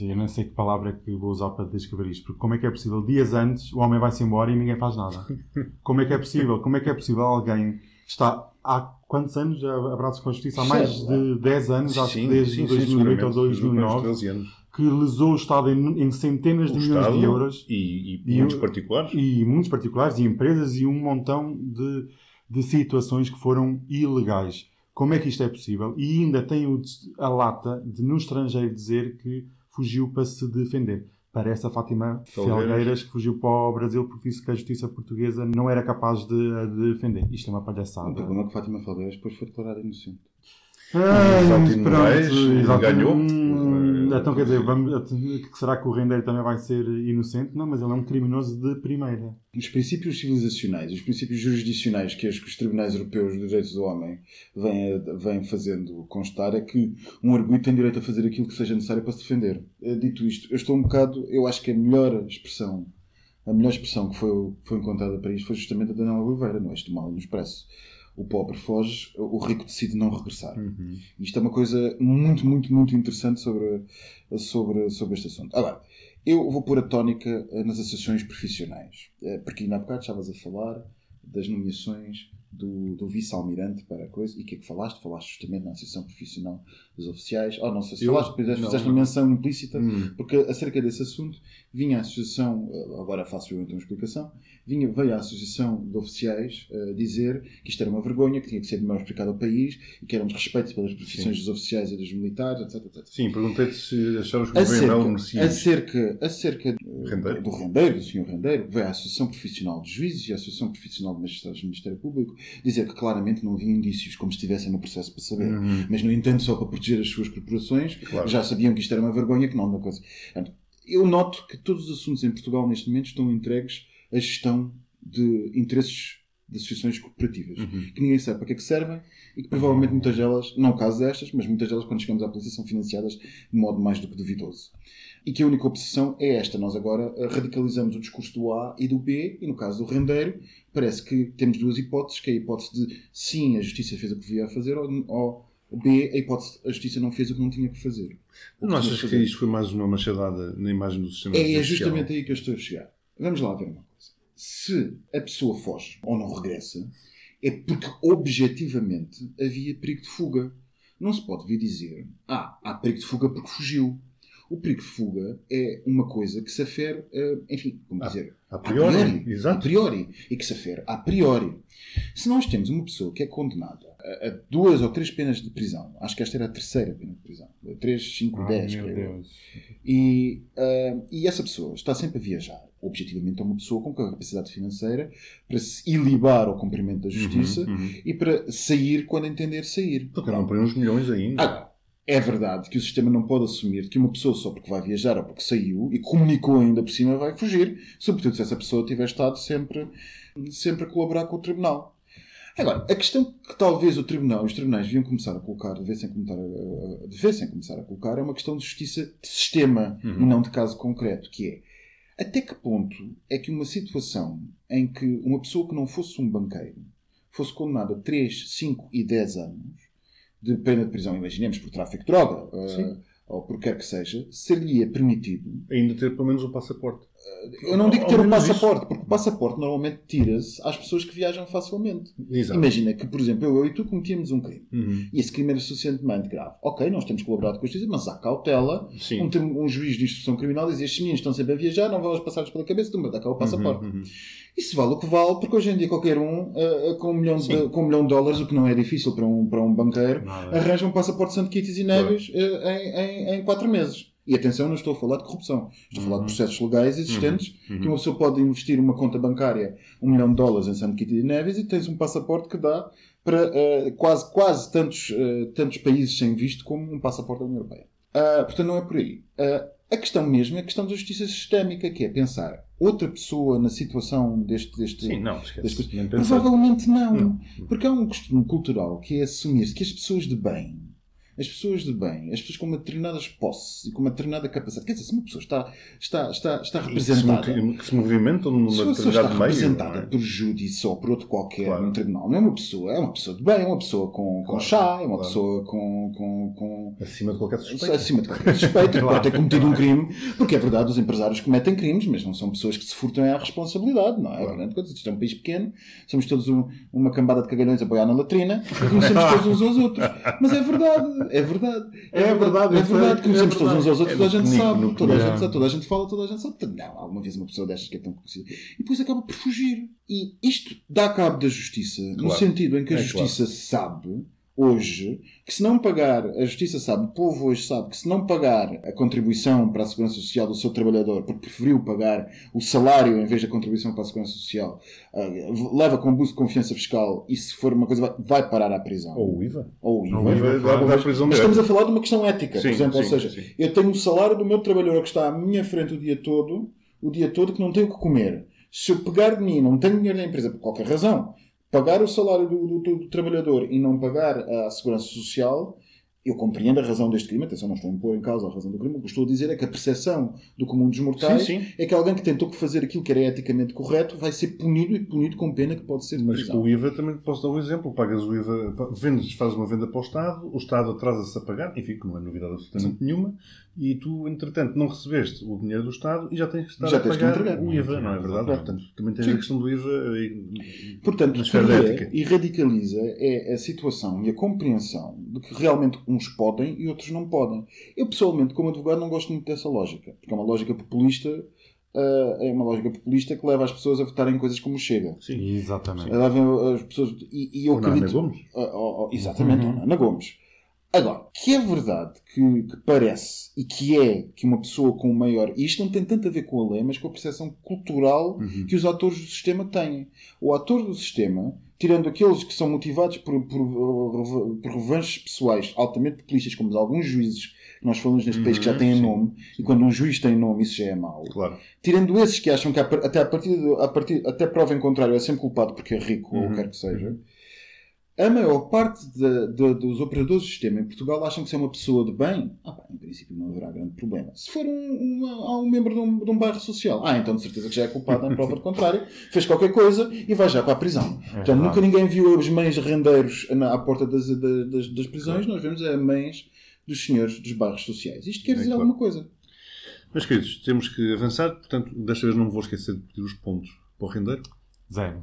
Eu não sei que palavra que vou usar para descrever isto, porque como é que é possível? Dias antes o homem vai-se embora e ninguém faz nada. Como é que é possível? Como é que é possível alguém que está há quantos anos a abraços com a justiça? Há mais de 10 anos, acho que desde 2008 ou 2009, 13 anos. Que lesou o Estado em, em centenas O de milhões Estado de euros e, e, E muitos o- particulares. e muitos particulares e empresas e um montão de, de situações que foram ilegais. Como é que isto é possível? E ainda tem o- a lata de no estrangeiro dizer que fugiu para se defender. Parece a Fátima Felgueiras. Felgueiras que fugiu para o Brasil porque disse que a justiça portuguesa não era capaz de a defender. Isto é uma O palhaçada. problema é que Fátima Falgueiras depois foi declarada inocente. Ah, exato. ganhou. Hum, então quer dizer, vamos, será que o Rendeiro também vai ser inocente? Não, mas ele é um criminoso de primeira. Os princípios civilizacionais, os princípios jurisdicionais que os, tribunais europeus de direitos do homem vêm, vêm fazendo constar é que um arguido tem direito a fazer aquilo que seja necessário para se defender. Eh, Dito isto, eu estou um bocado, eu acho que a melhor expressão, a melhor expressão que foi, foi encontrada para isto foi justamente a Daniela Oliveira, no Este Mal e no Expresso. O pobre foge, o rico decide não regressar. Uhum. Isto é uma coisa muito, muito, muito interessante sobre, sobre, sobre este assunto. Agora, eu vou pôr a tónica eh, nas associações profissionais. Eh, Porque ainda há bocado estavas a falar das nomeações do, do vice-almirante para a coisa. E o que é que falaste? Falaste justamente na Associação Profissional dos Oficiais. Oh, não sei se Eu? falaste, fizeste, Não, fizeste uma menção implícita. Hum. Porque acerca desse assunto vinha a associação, eh, agora faço eu então uma explicação, vinha, veio a associação de oficiais eh, dizer que isto era uma vergonha, que tinha que ser melhor explicado ao país e que era um desrespeito pelas profissões dos oficiais e dos militares, etc. etc. Sim, perguntei-te se achavas que o Governo Acerca, merecia. acerca, acerca do Rendeiro. do rendeiro, do senhor rendeiro, veio a Associação Profissional de Juízes e a Associação Profissional de Magistrados do Ministério Público dizer que claramente não havia indícios como se estivessem no processo para saber. Uhum. Mas, no entanto, só para proteger as suas corporações, Claro. já sabiam que isto era uma vergonha, que não uma coisa. Eu noto que todos os assuntos em Portugal neste momento estão entregues à gestão de interesses de associações cooperativas, Uhum. que ninguém sabe para que é que servem e que provavelmente muitas delas, não o caso destas, mas muitas delas quando chegamos à polícia são financiadas de modo mais do que duvidoso. E que a única obsessão é esta. Nós agora eh, radicalizamos o discurso do A e do B, e no caso do rendeiro, parece que temos duas hipóteses, que é a hipótese de sim, a justiça fez o que devia fazer, ou, ou B, a hipótese a justiça não fez o que não tinha que fazer. O Não que achas que isto foi mais uma machadada na imagem do sistema É, é justamente aí que eu estou a chegar. Vamos lá coisa. Se a pessoa foge ou não regressa, é porque objetivamente havia perigo de fuga. Não se pode vir dizer, ah, há perigo de fuga porque fugiu. O perigo de fuga é uma coisa que se afere, enfim, como dizer, A priori, a exato. priori, e que se afere a priori. Se nós temos uma pessoa que é condenada a, a duas ou três penas de prisão, acho que esta era a terceira pena de prisão, três, cinco, Ai, dez, creio. E, ah, e essa pessoa está sempre a viajar. Objetivamente é uma pessoa com capacidade financeira para se ilibar ao cumprimento da justiça Uhum, uhum. e para sair quando entender sair. Porque não põe uns milhões ainda. Agora, é verdade que o sistema não pode assumir que uma pessoa só porque vai viajar ou porque saiu e comunicou ainda por cima vai fugir, sobretudo se essa pessoa tiver estado sempre, sempre a colaborar com o tribunal. Agora, a questão que talvez o tribunal, os tribunais deviam começar a colocar, devessem começar a, a- devessem começar a colocar, é uma questão de justiça de sistema Uhum. e não de caso concreto, que é até que ponto é que uma situação em que uma pessoa que não fosse um banqueiro fosse condenada a 3, 5 e 10 anos de pena de prisão, imaginemos por tráfico de droga, Sim. Ou por quer que seja, seria permitido. Ainda ter pelo menos o passaporte. Eu não digo ter menos passaporte, porque o passaporte normalmente tira-se às pessoas que viajam facilmente. Exato. Imagina que, por exemplo, eu, eu e tu cometíamos um crime. Uhum. E esse crime era suficientemente grave. Ok, nós temos colaborado com a justiça, mas há cautela. Um, um juiz de instrução criminal diz estes meninos estão sempre a viajar, não vamos passar-lhes pela cabeça, tu dá cá o passaporte. Uhum, uhum. Isso vale o que vale, porque hoje em dia qualquer um, ah, com, um milhão de, com um milhão de dólares, o que não é difícil para um, para um banqueiro, Nada. arranja um passaporte Santo Kitts e Neves ah, em, em, em quatro meses. E atenção, não estou a falar de corrupção. Estou a falar de processos legais existentes que uma pessoa pode investir uma conta bancária um milhão de dólares em Santo Kitty de Neves e tens um passaporte que dá para eh, quase, quase tantos, eh, tantos países sem visto como um passaporte da União Europeia. Ah, portanto, não é por aí. Ah, a questão mesmo é a questão da justiça sistémica, que é pensar outra pessoa na situação deste. deste Sim, não, esquece. Provavelmente não. Não. Porque há um costume cultural que é assumir-se que as pessoas de bem, as pessoas de bem, as pessoas com uma determinadas posses e com uma determinada capacidade, quer dizer, se uma pessoa está, está, está, está E que se representada. movi- que se movimentam numa Se uma pessoa está determinada meio. representada não é? por júdice ou por outro qualquer Claro. num tribunal, não é uma pessoa, é uma pessoa de bem, é uma pessoa com, com Claro, chá, é uma claro. pessoa com, com, com Acima de qualquer suspeita. acima de qualquer suspeita, que pode ter cometido um crime, porque é verdade, os empresários cometem crimes, mas não são pessoas que se furtam à responsabilidade, não é? Claro. Coisa. Isto é um país pequeno, somos todos um- uma cambada de cagalhões a boiar na latrina e conhecemos todos uns aos outros. Mas é verdade, é verdade. É verdade, é verdade, conhecemos é todos uns aos outros, É toda a gente no sabe, toda a gente sabe, toda a gente fala, toda a gente sabe. Não, alguma vez uma pessoa destas que é tão conhecida. E depois acaba por fugir. E isto dá cabo da justiça, no sentido em que a É justiça sabe hoje que se não pagar, a justiça sabe, o povo hoje sabe que se não pagar a contribuição para a segurança social do seu trabalhador, porque preferiu pagar o salário em vez da contribuição para a segurança social, ah, leva com abuso de confiança fiscal e se for uma coisa vai, vai parar à prisão. Ou o IVA. Ou o IVA. Ou o IVA, Vai- claro. vai à prisão Mas estamos a falar de uma questão ética, Sim, por exemplo, ou sim, seja, sim. eu tenho o salário do meu trabalhador que está à minha frente o dia todo, o dia todo que não tenho o que comer. Se eu pegar de mim, não tenho dinheiro da empresa por qualquer razão, pagar o salário do, do- do- do trabalhador e não pagar a segurança social, eu compreendo a razão deste crime. Atenção, não estou a impor em causa a razão do crime. O que estou a dizer é que a percepção do comum dos mortais Sim, sim. é que alguém que tentou fazer aquilo que era eticamente correto vai ser punido e punido com pena que pode ser de Mas com o IVA também posso dar um exemplo. Pagas o IVA, vendes, fazes uma venda para o Estado, o Estado atrasa-se a pagar, enfim, que não é novidade absolutamente nenhuma, e tu, entretanto, não recebeste o dinheiro do Estado e já tens que estar Já a pagar entregar. o IVA, não é verdade? Claro. Portanto, também tens Sim. a questão do IVA e, Portanto, o é ética. e radicaliza é a situação e a compreensão de que realmente uns podem e outros não podem. Eu, pessoalmente, como advogado, não gosto muito dessa lógica, porque é uma lógica populista, ah, é uma lógica populista que leva as pessoas a votarem em coisas como Chega. Sim. Exatamente. Leva as pessoas, e, e eu Ou na Ana acredito. Gomes. Ah, oh, oh, exatamente, Uhum. Ana Gomes. Agora, que é verdade que, que parece e que é que uma pessoa com maior. E isto não tem tanto a ver com a lei, mas com a percepção cultural Uhum. que os atores do sistema têm. O ator do sistema, tirando aqueles que são motivados por, por, por revanches pessoais altamente populistas, como alguns juízes que nós falamos neste país que já Uhum, têm nome, e quando um juiz tem nome, isso já é mau. Claro. Tirando esses que acham que até a partir, até prova em contrário é sempre culpado porque é rico ou o Uhum. que quer que seja. A maior parte da- da- dos operadores do sistema em Portugal acham que se é uma pessoa de bem, ah, pá, em princípio não haverá grande problema. Se for um, uma- um membro de um, de um bairro social, ah, então de certeza que já é culpado em prova de contrário, fez qualquer coisa e vai já para a prisão. Portanto, verdade. nunca ninguém viu os mães rendeiros na, à porta das, da- das, das prisões, nós vemos as mães dos senhores dos bairros sociais. Isto quer É dizer claro. alguma coisa. Meus queridos, temos que avançar, portanto, desta vez não me vou esquecer de pedir os pontos para o rendeiro. Zero.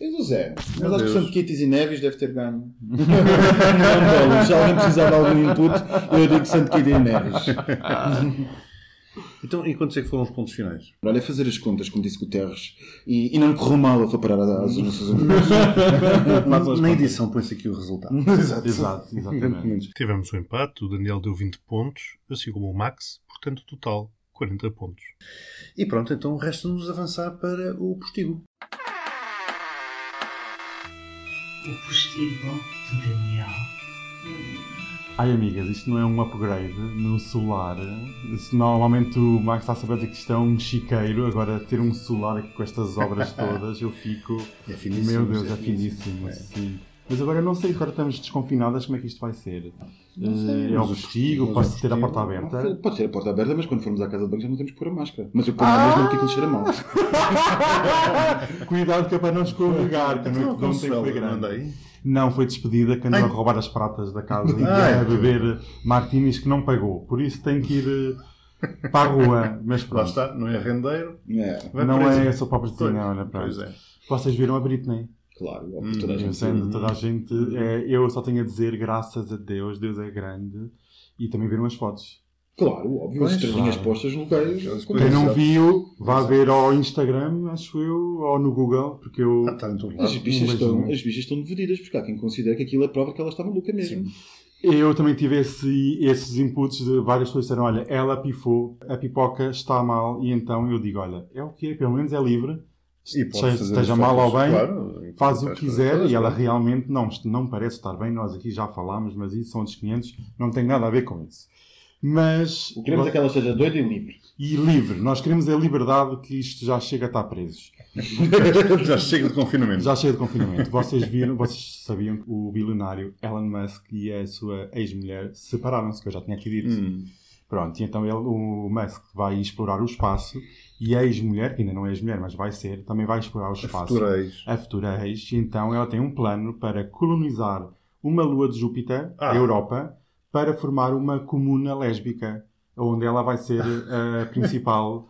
Eu dou zero. Mas acho que. Santo Kitties e Neves deve ter ganho. não, bolas. Se alguém precisar de algum input, eu digo Santo Kitty e Neves. Então, e quantos é que foram os pontos finais? Olha, é fazer as contas, como disse Guterres, e, e não correu mal a foi parar às Nações Unidas. Na edição põe-se aqui o resultado. Exato. Exato, exatamente. Tivemos um empate, o Daniel deu 20 pontos, assim como o Max, portanto, total 40 pontos. E pronto, então resta-nos avançar para o postigo. O postigo do Daniel. Ai, amigas, isto não é um upgrade no solar. Se normalmente o Max está a saber dizer que isto é um chiqueiro, agora ter um solar aqui com estas obras todas, eu fico. É finíssimo. Meu Deus, é é finíssimo, É. sim. Mas agora eu não sei, agora estamos desconfinadas, como é que isto vai ser? Não sei, Eh, é o mas o postigo, postigo, posso mas o ter a porta aberta? Pode ter a porta aberta, mas quando formos à casa de banho já não temos que pôr a máscara. Mas eu ponho a mesma porque aquilo cheira mal. Cuidado que é para não escorregar, que a noite não tem que foi grande. Anda aí. Não, foi despedida que andou a roubar as pratas da casa e a beber martinis que não pagou. Por isso tem que ir eh, para a rua. Mas Lá pronto, está, não é rendeiro. É, não é essa própria Pois, desenho, olha, Pois pronto. é. Vocês viram a Britney? Claro, Hum, toda a gente sendo toda a gente, é, eu só tenho a dizer graças a Deus, Deus é grande. E também viram as fotos. Claro, óbvio, as estrelinhas claro. postas no como Quem é. não viu, vá ver ao Instagram, acho eu, ou no Google, porque eu. Ah, está em todo As bichas, Um estão, as bichas estão divididas, porque há quem considera que aquilo é prova que ela está maluca mesmo. Eu também tive esse- esses inputs de várias pessoas disseram, olha, ela pifou, a pipoca está mal, e então eu digo, olha, é o que é, pelo menos é livre, seja- esteja mal ou bem, claro, faz o que quiser, coisas, e ela claro. realmente não, não parece estar bem, nós aqui já falámos, mas isso são outros 500, não tem nada a ver com isso. Mas, O que queremos é que ela esteja doida e livre. e livre, nós queremos a liberdade que isto já chega a estar presos. Já chega de confinamento. Já chega de confinamento. Vocês viram, vocês sabiam que o bilionário Elon Musk e a sua ex-mulher separaram-se, que eu já tinha aqui dito. Hum. Pronto, e então ele, o Musk vai explorar o espaço e a ex-mulher, que ainda não é ex-mulher, mas vai ser, também vai explorar o A espaço. futura ex. A futura ex. Então ela tem um plano para colonizar uma lua de Júpiter, Ah. a Europa, para formar uma comuna lésbica, onde ela vai ser a principal.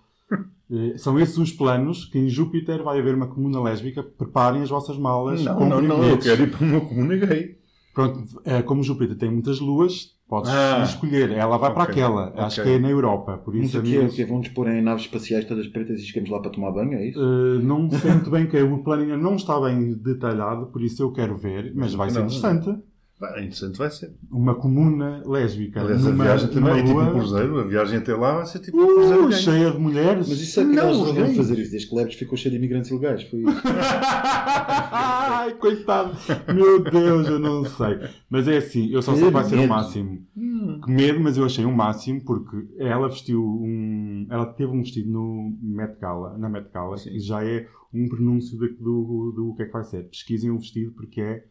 Eh, São esses os planos que em Júpiter vai haver uma comuna lésbica. Preparem as vossas malas. Não, não, não, eu quero ir para uma comuna gay. Pronto, eh, como Júpiter tem muitas luas, podes Ah. escolher. Ela vai para Ok, aquela. ok. Acho que é na Europa. Por Mas isso, o que é? O que é? Vão-nos pôr em naves espaciais todas pretas e chegamos lá para tomar banho, é isso? eh, não sei muito bem que o plano ainda não está bem detalhado, por isso eu quero ver, mas vai ser Não. interessante. Bem, interessante vai ser. Uma comuna lésbica. Aliás, a numa- viagem também é tipo um cruzeiro. A viagem até lá vai ser tipo um cruzeiro Uh, cheia de mulheres. Mas isso é que Não, resolveram gays. fazer isso. Desde que Leves ficou cheio de imigrantes ilegais. Foi isso. Ai, coitado. Meu Deus, eu não sei. Mas é assim, eu só sei que vai ser o máximo. Hum. Que medo, mas eu achei um máximo porque ela vestiu um. Ela teve um vestido no Met Gala, na Met Gala, que já é um pronúncio de- do, do, que é que vai ser. Pesquisem o vestido porque é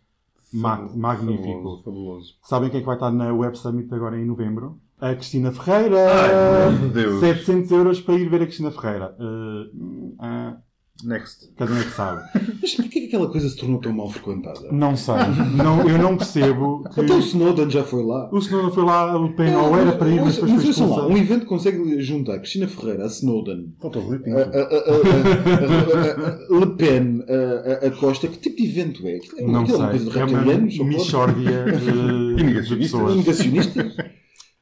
magnífico. Fabuloso, fabuloso. Sabem quem é que vai estar na Web Summit agora em novembro? A Cristina Ferreira! Ai, meu Deus. 700 euros para ir ver a Cristina Ferreira. Uh, ah, Next. cada um é que sabe. Mas porquê que aquela coisa se tornou tão mal frequentada? Não sei. Não, eu não percebo que. Até o Snowden já foi lá. O não foi lá, o Pen ou era para ir, mas depois foi ouçam lá, um evento consegue juntar Cristina Ferreira, a Snowden, Falta o Rui a, a, a, a, a, a Le Pen, a, Costa. Que tipo de evento é? É Não é sei. É uma mixórdia de, de negacionistas. pessoas. Negacionistas?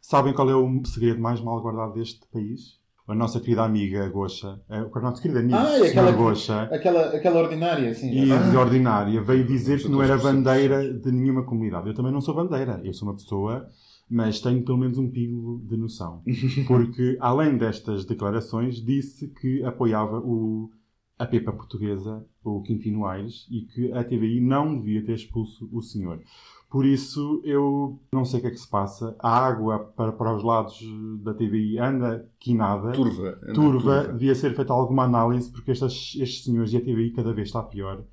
Sabem qual é o segredo mais mal guardado deste país? A nossa querida amiga Goxa, a nossa querida amiga Ah, aquela- Goxa, Aquela, aquela ordinária, assim. e Ah, de ordinária, veio dizer que não era bandeira de nenhuma comunidade. Eu também não sou bandeira, eu sou uma pessoa, mas tenho pelo menos um pingo de noção. Porque, além destas declarações, disse que apoiava o, a Pepa portuguesa, o Quintino Aires, e que a TVI não devia ter expulso o senhor. Por isso, eu não sei o que é que se passa. A água para, para os lados da TVI anda quinada. Turva. Turva, devia ser feita alguma análise, porque estes, estes senhores e a TVI cada vez está pior.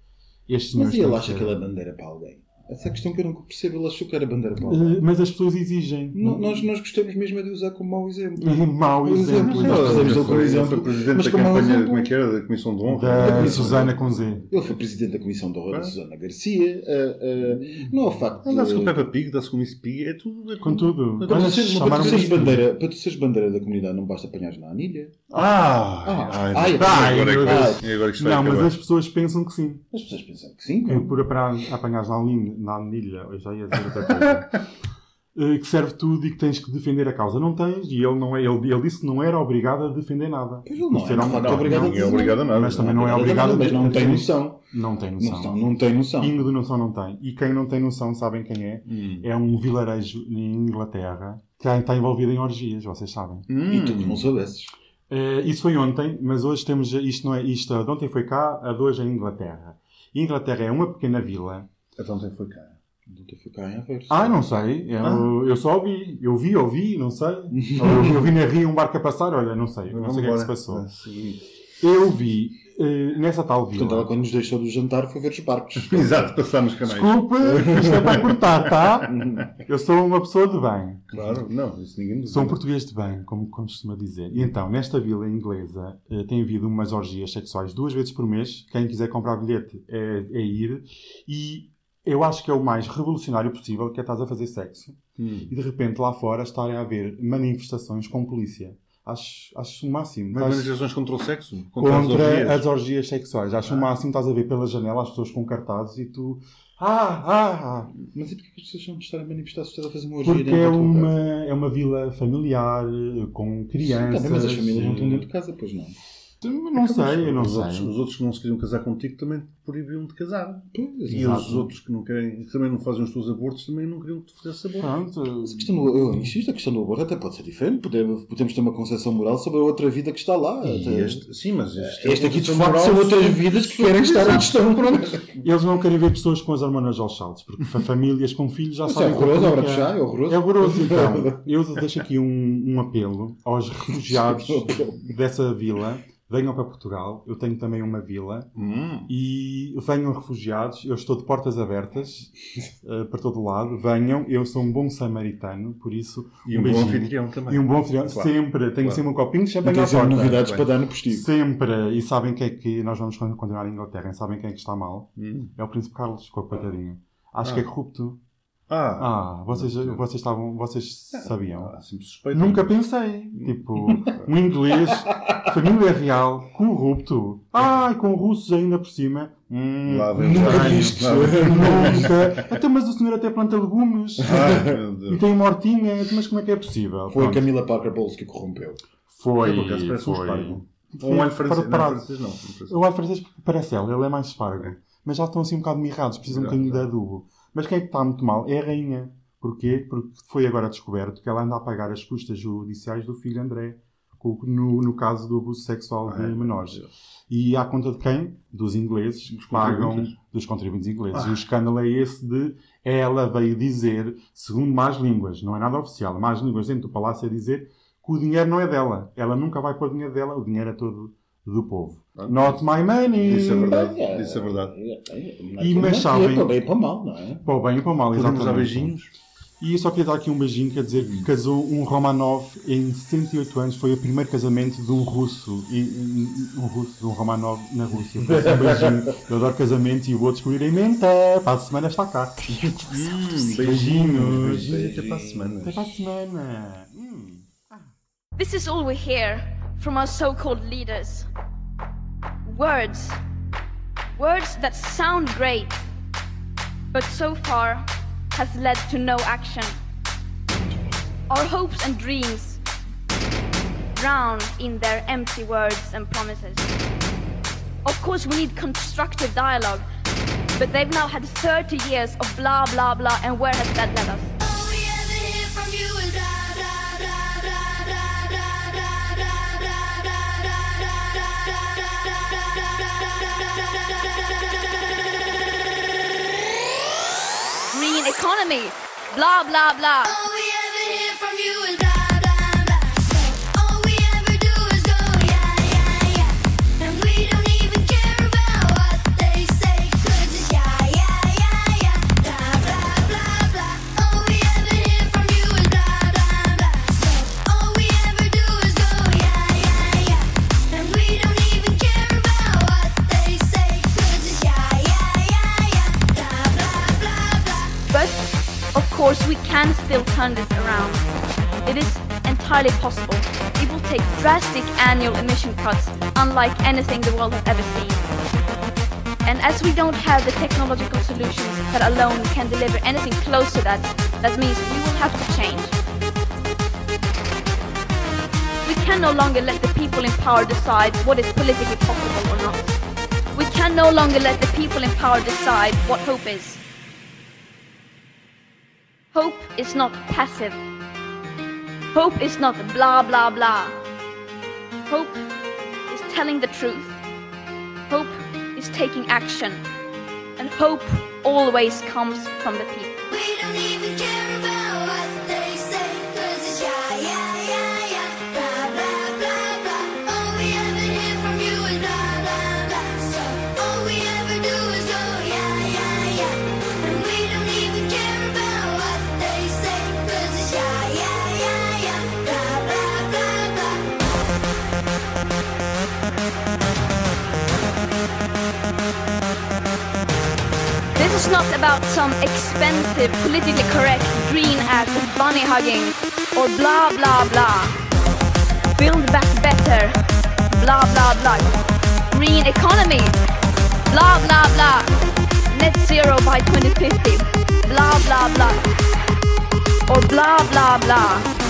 Mas ele acha que ele é bandeira para alguém? Essa é a questão que eu nunca percebo. Ele achou que era bandeira para. Eh, Mas as pessoas exigem. No- Nós, nós gostamos mesmo é de usar como mau exemplo. Mau exemplo. exemplo, nós precisamos dele como exemplo. foi presidente Mas da campanha, exemplo- como é que era? Da Comissão de Honra. Da Comissão Susana com Z. Ele foi presidente da Comissão de Honra da Ah. Susana Garcia. ah, ah, não é o facto Não dá-se com de... Peppa Pig, dá-se com Miss Pig, é tudo. É Com tudo. Para tu, seres, bandeira, para tu seres bandeira da comunidade não basta apanhares na anilha. Ah! Ah, ai, ai, não. ai, agora, é que- Não, mas as pessoas pensam que sim. As pessoas pensam que sim. É por apanhar, apanhares na anilha, na anilha, eu já ia dizer outra coisa. Eh, que serve tudo e que tens que defender a causa. Não tens, e ele, não é, ele, ele disse que não era obrigado a defender nada. Ele não é, homem- facto, não, obrigado a Ninguém é obrigado a nada. Mas também não é Obrigado a obrigado nada, Mas não a tem noção. Não tem noção. Noção, não tem noção. Pingo de noção não tem. E quem não tem noção, sabem quem é? Hum. É um vilarejo em Inglaterra que está envolvido em orgias, vocês sabem. Hum. E tu não soubesses. Eh, isso foi ontem, mas hoje temos. Isto não é. Isto a de ontem foi cá, a de hoje é em Inglaterra. E Inglaterra é uma pequena vila. Então tem foi cá. Não te ficar em Aveiro. Ah, não sei. Eu, Ah. eu só ouvi. Eu vi, ouvi, não sei. eu, vi- eu vi na ria um barco a passar, olha, não sei. Não sei o que é que se passou. Ah. Eu vi eh, nessa tal vila. Portanto, ela quando nos deixou do jantar foi ver os barcos. Exato, passar nos canais. Desculpe, isto é para cortar, tá? Eu sou uma pessoa de bem. Claro, não, isso ninguém Sou um português de bem, como como costuma dizer. E então, nesta vila inglesa, eh, tem havido umas orgias sexuais duas vezes por mês. Quem quiser comprar bilhete é, é ir. E eu acho que é o mais revolucionário possível, que é estás a fazer sexo. Hum. E de repente lá fora estarem a haver manifestações com polícia. Acho, acho o máximo. Mas manifestações contra o sexo? Contra, as contra orgias? as orgias sexuais. Acho o máximo, estás a ver pela janela as pessoas com cartazes e tu. Ah, ah, ah. Mas e porquê que as pessoas vão estar a manifestar se estás a fazer uma orgia Porque é uma, é uma vila familiar, eh, com crianças. mas as famílias não estão eh, dentro de casa, pois não. Não sei, eu não os, outros, sei. os outros que não se queriam casar contigo também te proibiam de casar. E Exato. os outros que não querem, que também não fazem os teus abortos também não queriam que tu fizesse aborto. Pronto. Mas a questão do, eu insisto, a questão do aborto até pode ser diferente. Podemos, podemos ter uma concepção moral sobre a outra vida que está lá. E Até- este, sim, mas este, é Este aqui de facto moral são outras vidas que querem estar onde estão. Pronto. Eles não querem ver pessoas com as hormonas aos saltos, porque fa- famílias com filhos já Isso sabem é horroroso, como a hora que de fechar, é horroroso. É horroroso, então. Eu deixo aqui um, um apelo aos refugiados dessa vila. Venham para Portugal. Eu tenho também uma vila. Hum, E venham refugiados. Eu estou de portas abertas eh, para todo lado. Venham. Eu sou um bom samaritano, por isso. e um bom beijinho. anfitrião também. E um bom anfitrião. Claro. Sempre. Tenho Claro. sempre um copinho de champanhe à porta. novidades para dar no postigo. Sempre. E sabem quem é que nós vamos continuar em Inglaterra? E sabem quem é que está mal? Hum. É o Príncipe Carlos, com a coitadinho. Acho Ah. que é corrupto. Ah, Ah, vocês, vocês estavam, vocês sabiam. ah. Nunca pensei. Tipo, um inglês, família real, corrupto. Ai, com russos ainda por cima. Hum, Lá vem Nunca. Até, mas o senhor até planta legumes. Ah, E tem mortinhas. Mas como é que é possível? Foi a Pronto. Camila Parker Bowles que corrompeu. Foi. É, um foi. Ou um alho francês. Não, francês não. francês. Eu olho francês parece ela, ele é mais espargo. Mas já estão assim um bocado mirrados, precisam um bocadinho de adubo. Mas quem é que está muito mal? É a rainha. Porquê? Porque foi agora descoberto que ela anda a pagar as custas judiciais do filho André, no, no caso do abuso sexual de Ah, é, menores. E à conta de quem? Dos ingleses, que pagam dos contribuintes ingleses. Ah. E o escândalo é esse de ela veio dizer, segundo más línguas, não é nada oficial, más línguas dentro do palácio a dizer que o dinheiro não é dela. Ela nunca vai pôr dinheiro dela, o dinheiro é todo do povo. Ah, Not my money! Isso é verdade. Isso é verdade. E, mas sabem- Para bem e para mal, não é? Para o bem e para o mal, Podemos dar exatamente. beijinhos? E eu só queria dar aqui um beijinho, quer dizer que casou um Romanov em 108 anos, foi o primeiro casamento de um russo, e, e- um russo, de um Romanov na Rússia. Por isso, um beijinho, eu adoro casamentos e vou descobrir em mente, para a semana está cá. Hum, Beijinhos. Beijinhos até para a semana. Até para a semana. Hum. This is all we hear from our so called leaders. Words. Words that sound great, but so far has led to no action. Our hopes and dreams drown in their empty words and promises. Of course, we need constructive dialogue, but they've now had 30 years of blah blah blah, and where has that led us? Green economy, blah blah blah. Course, we can still turn this around. It is entirely possible. It will take drastic annual emission cuts, unlike anything the world has ever seen. And as we don't have the technological solutions that alone can deliver anything close to that, that means we will have to change. We can no longer let the people in power decide what is politically possible or not. We can no longer let the people in power decide what hope is. Hope is not passive. Hope is not blah blah blah. Hope is telling the truth. Hope is taking action. And hope always comes from the people. This not about some expensive, politically correct green of bunny hugging or blah blah blah. Build back better, blah blah blah. Green economy, blah blah blah. Net zero by 2050, blah blah blah. Or blah blah blah.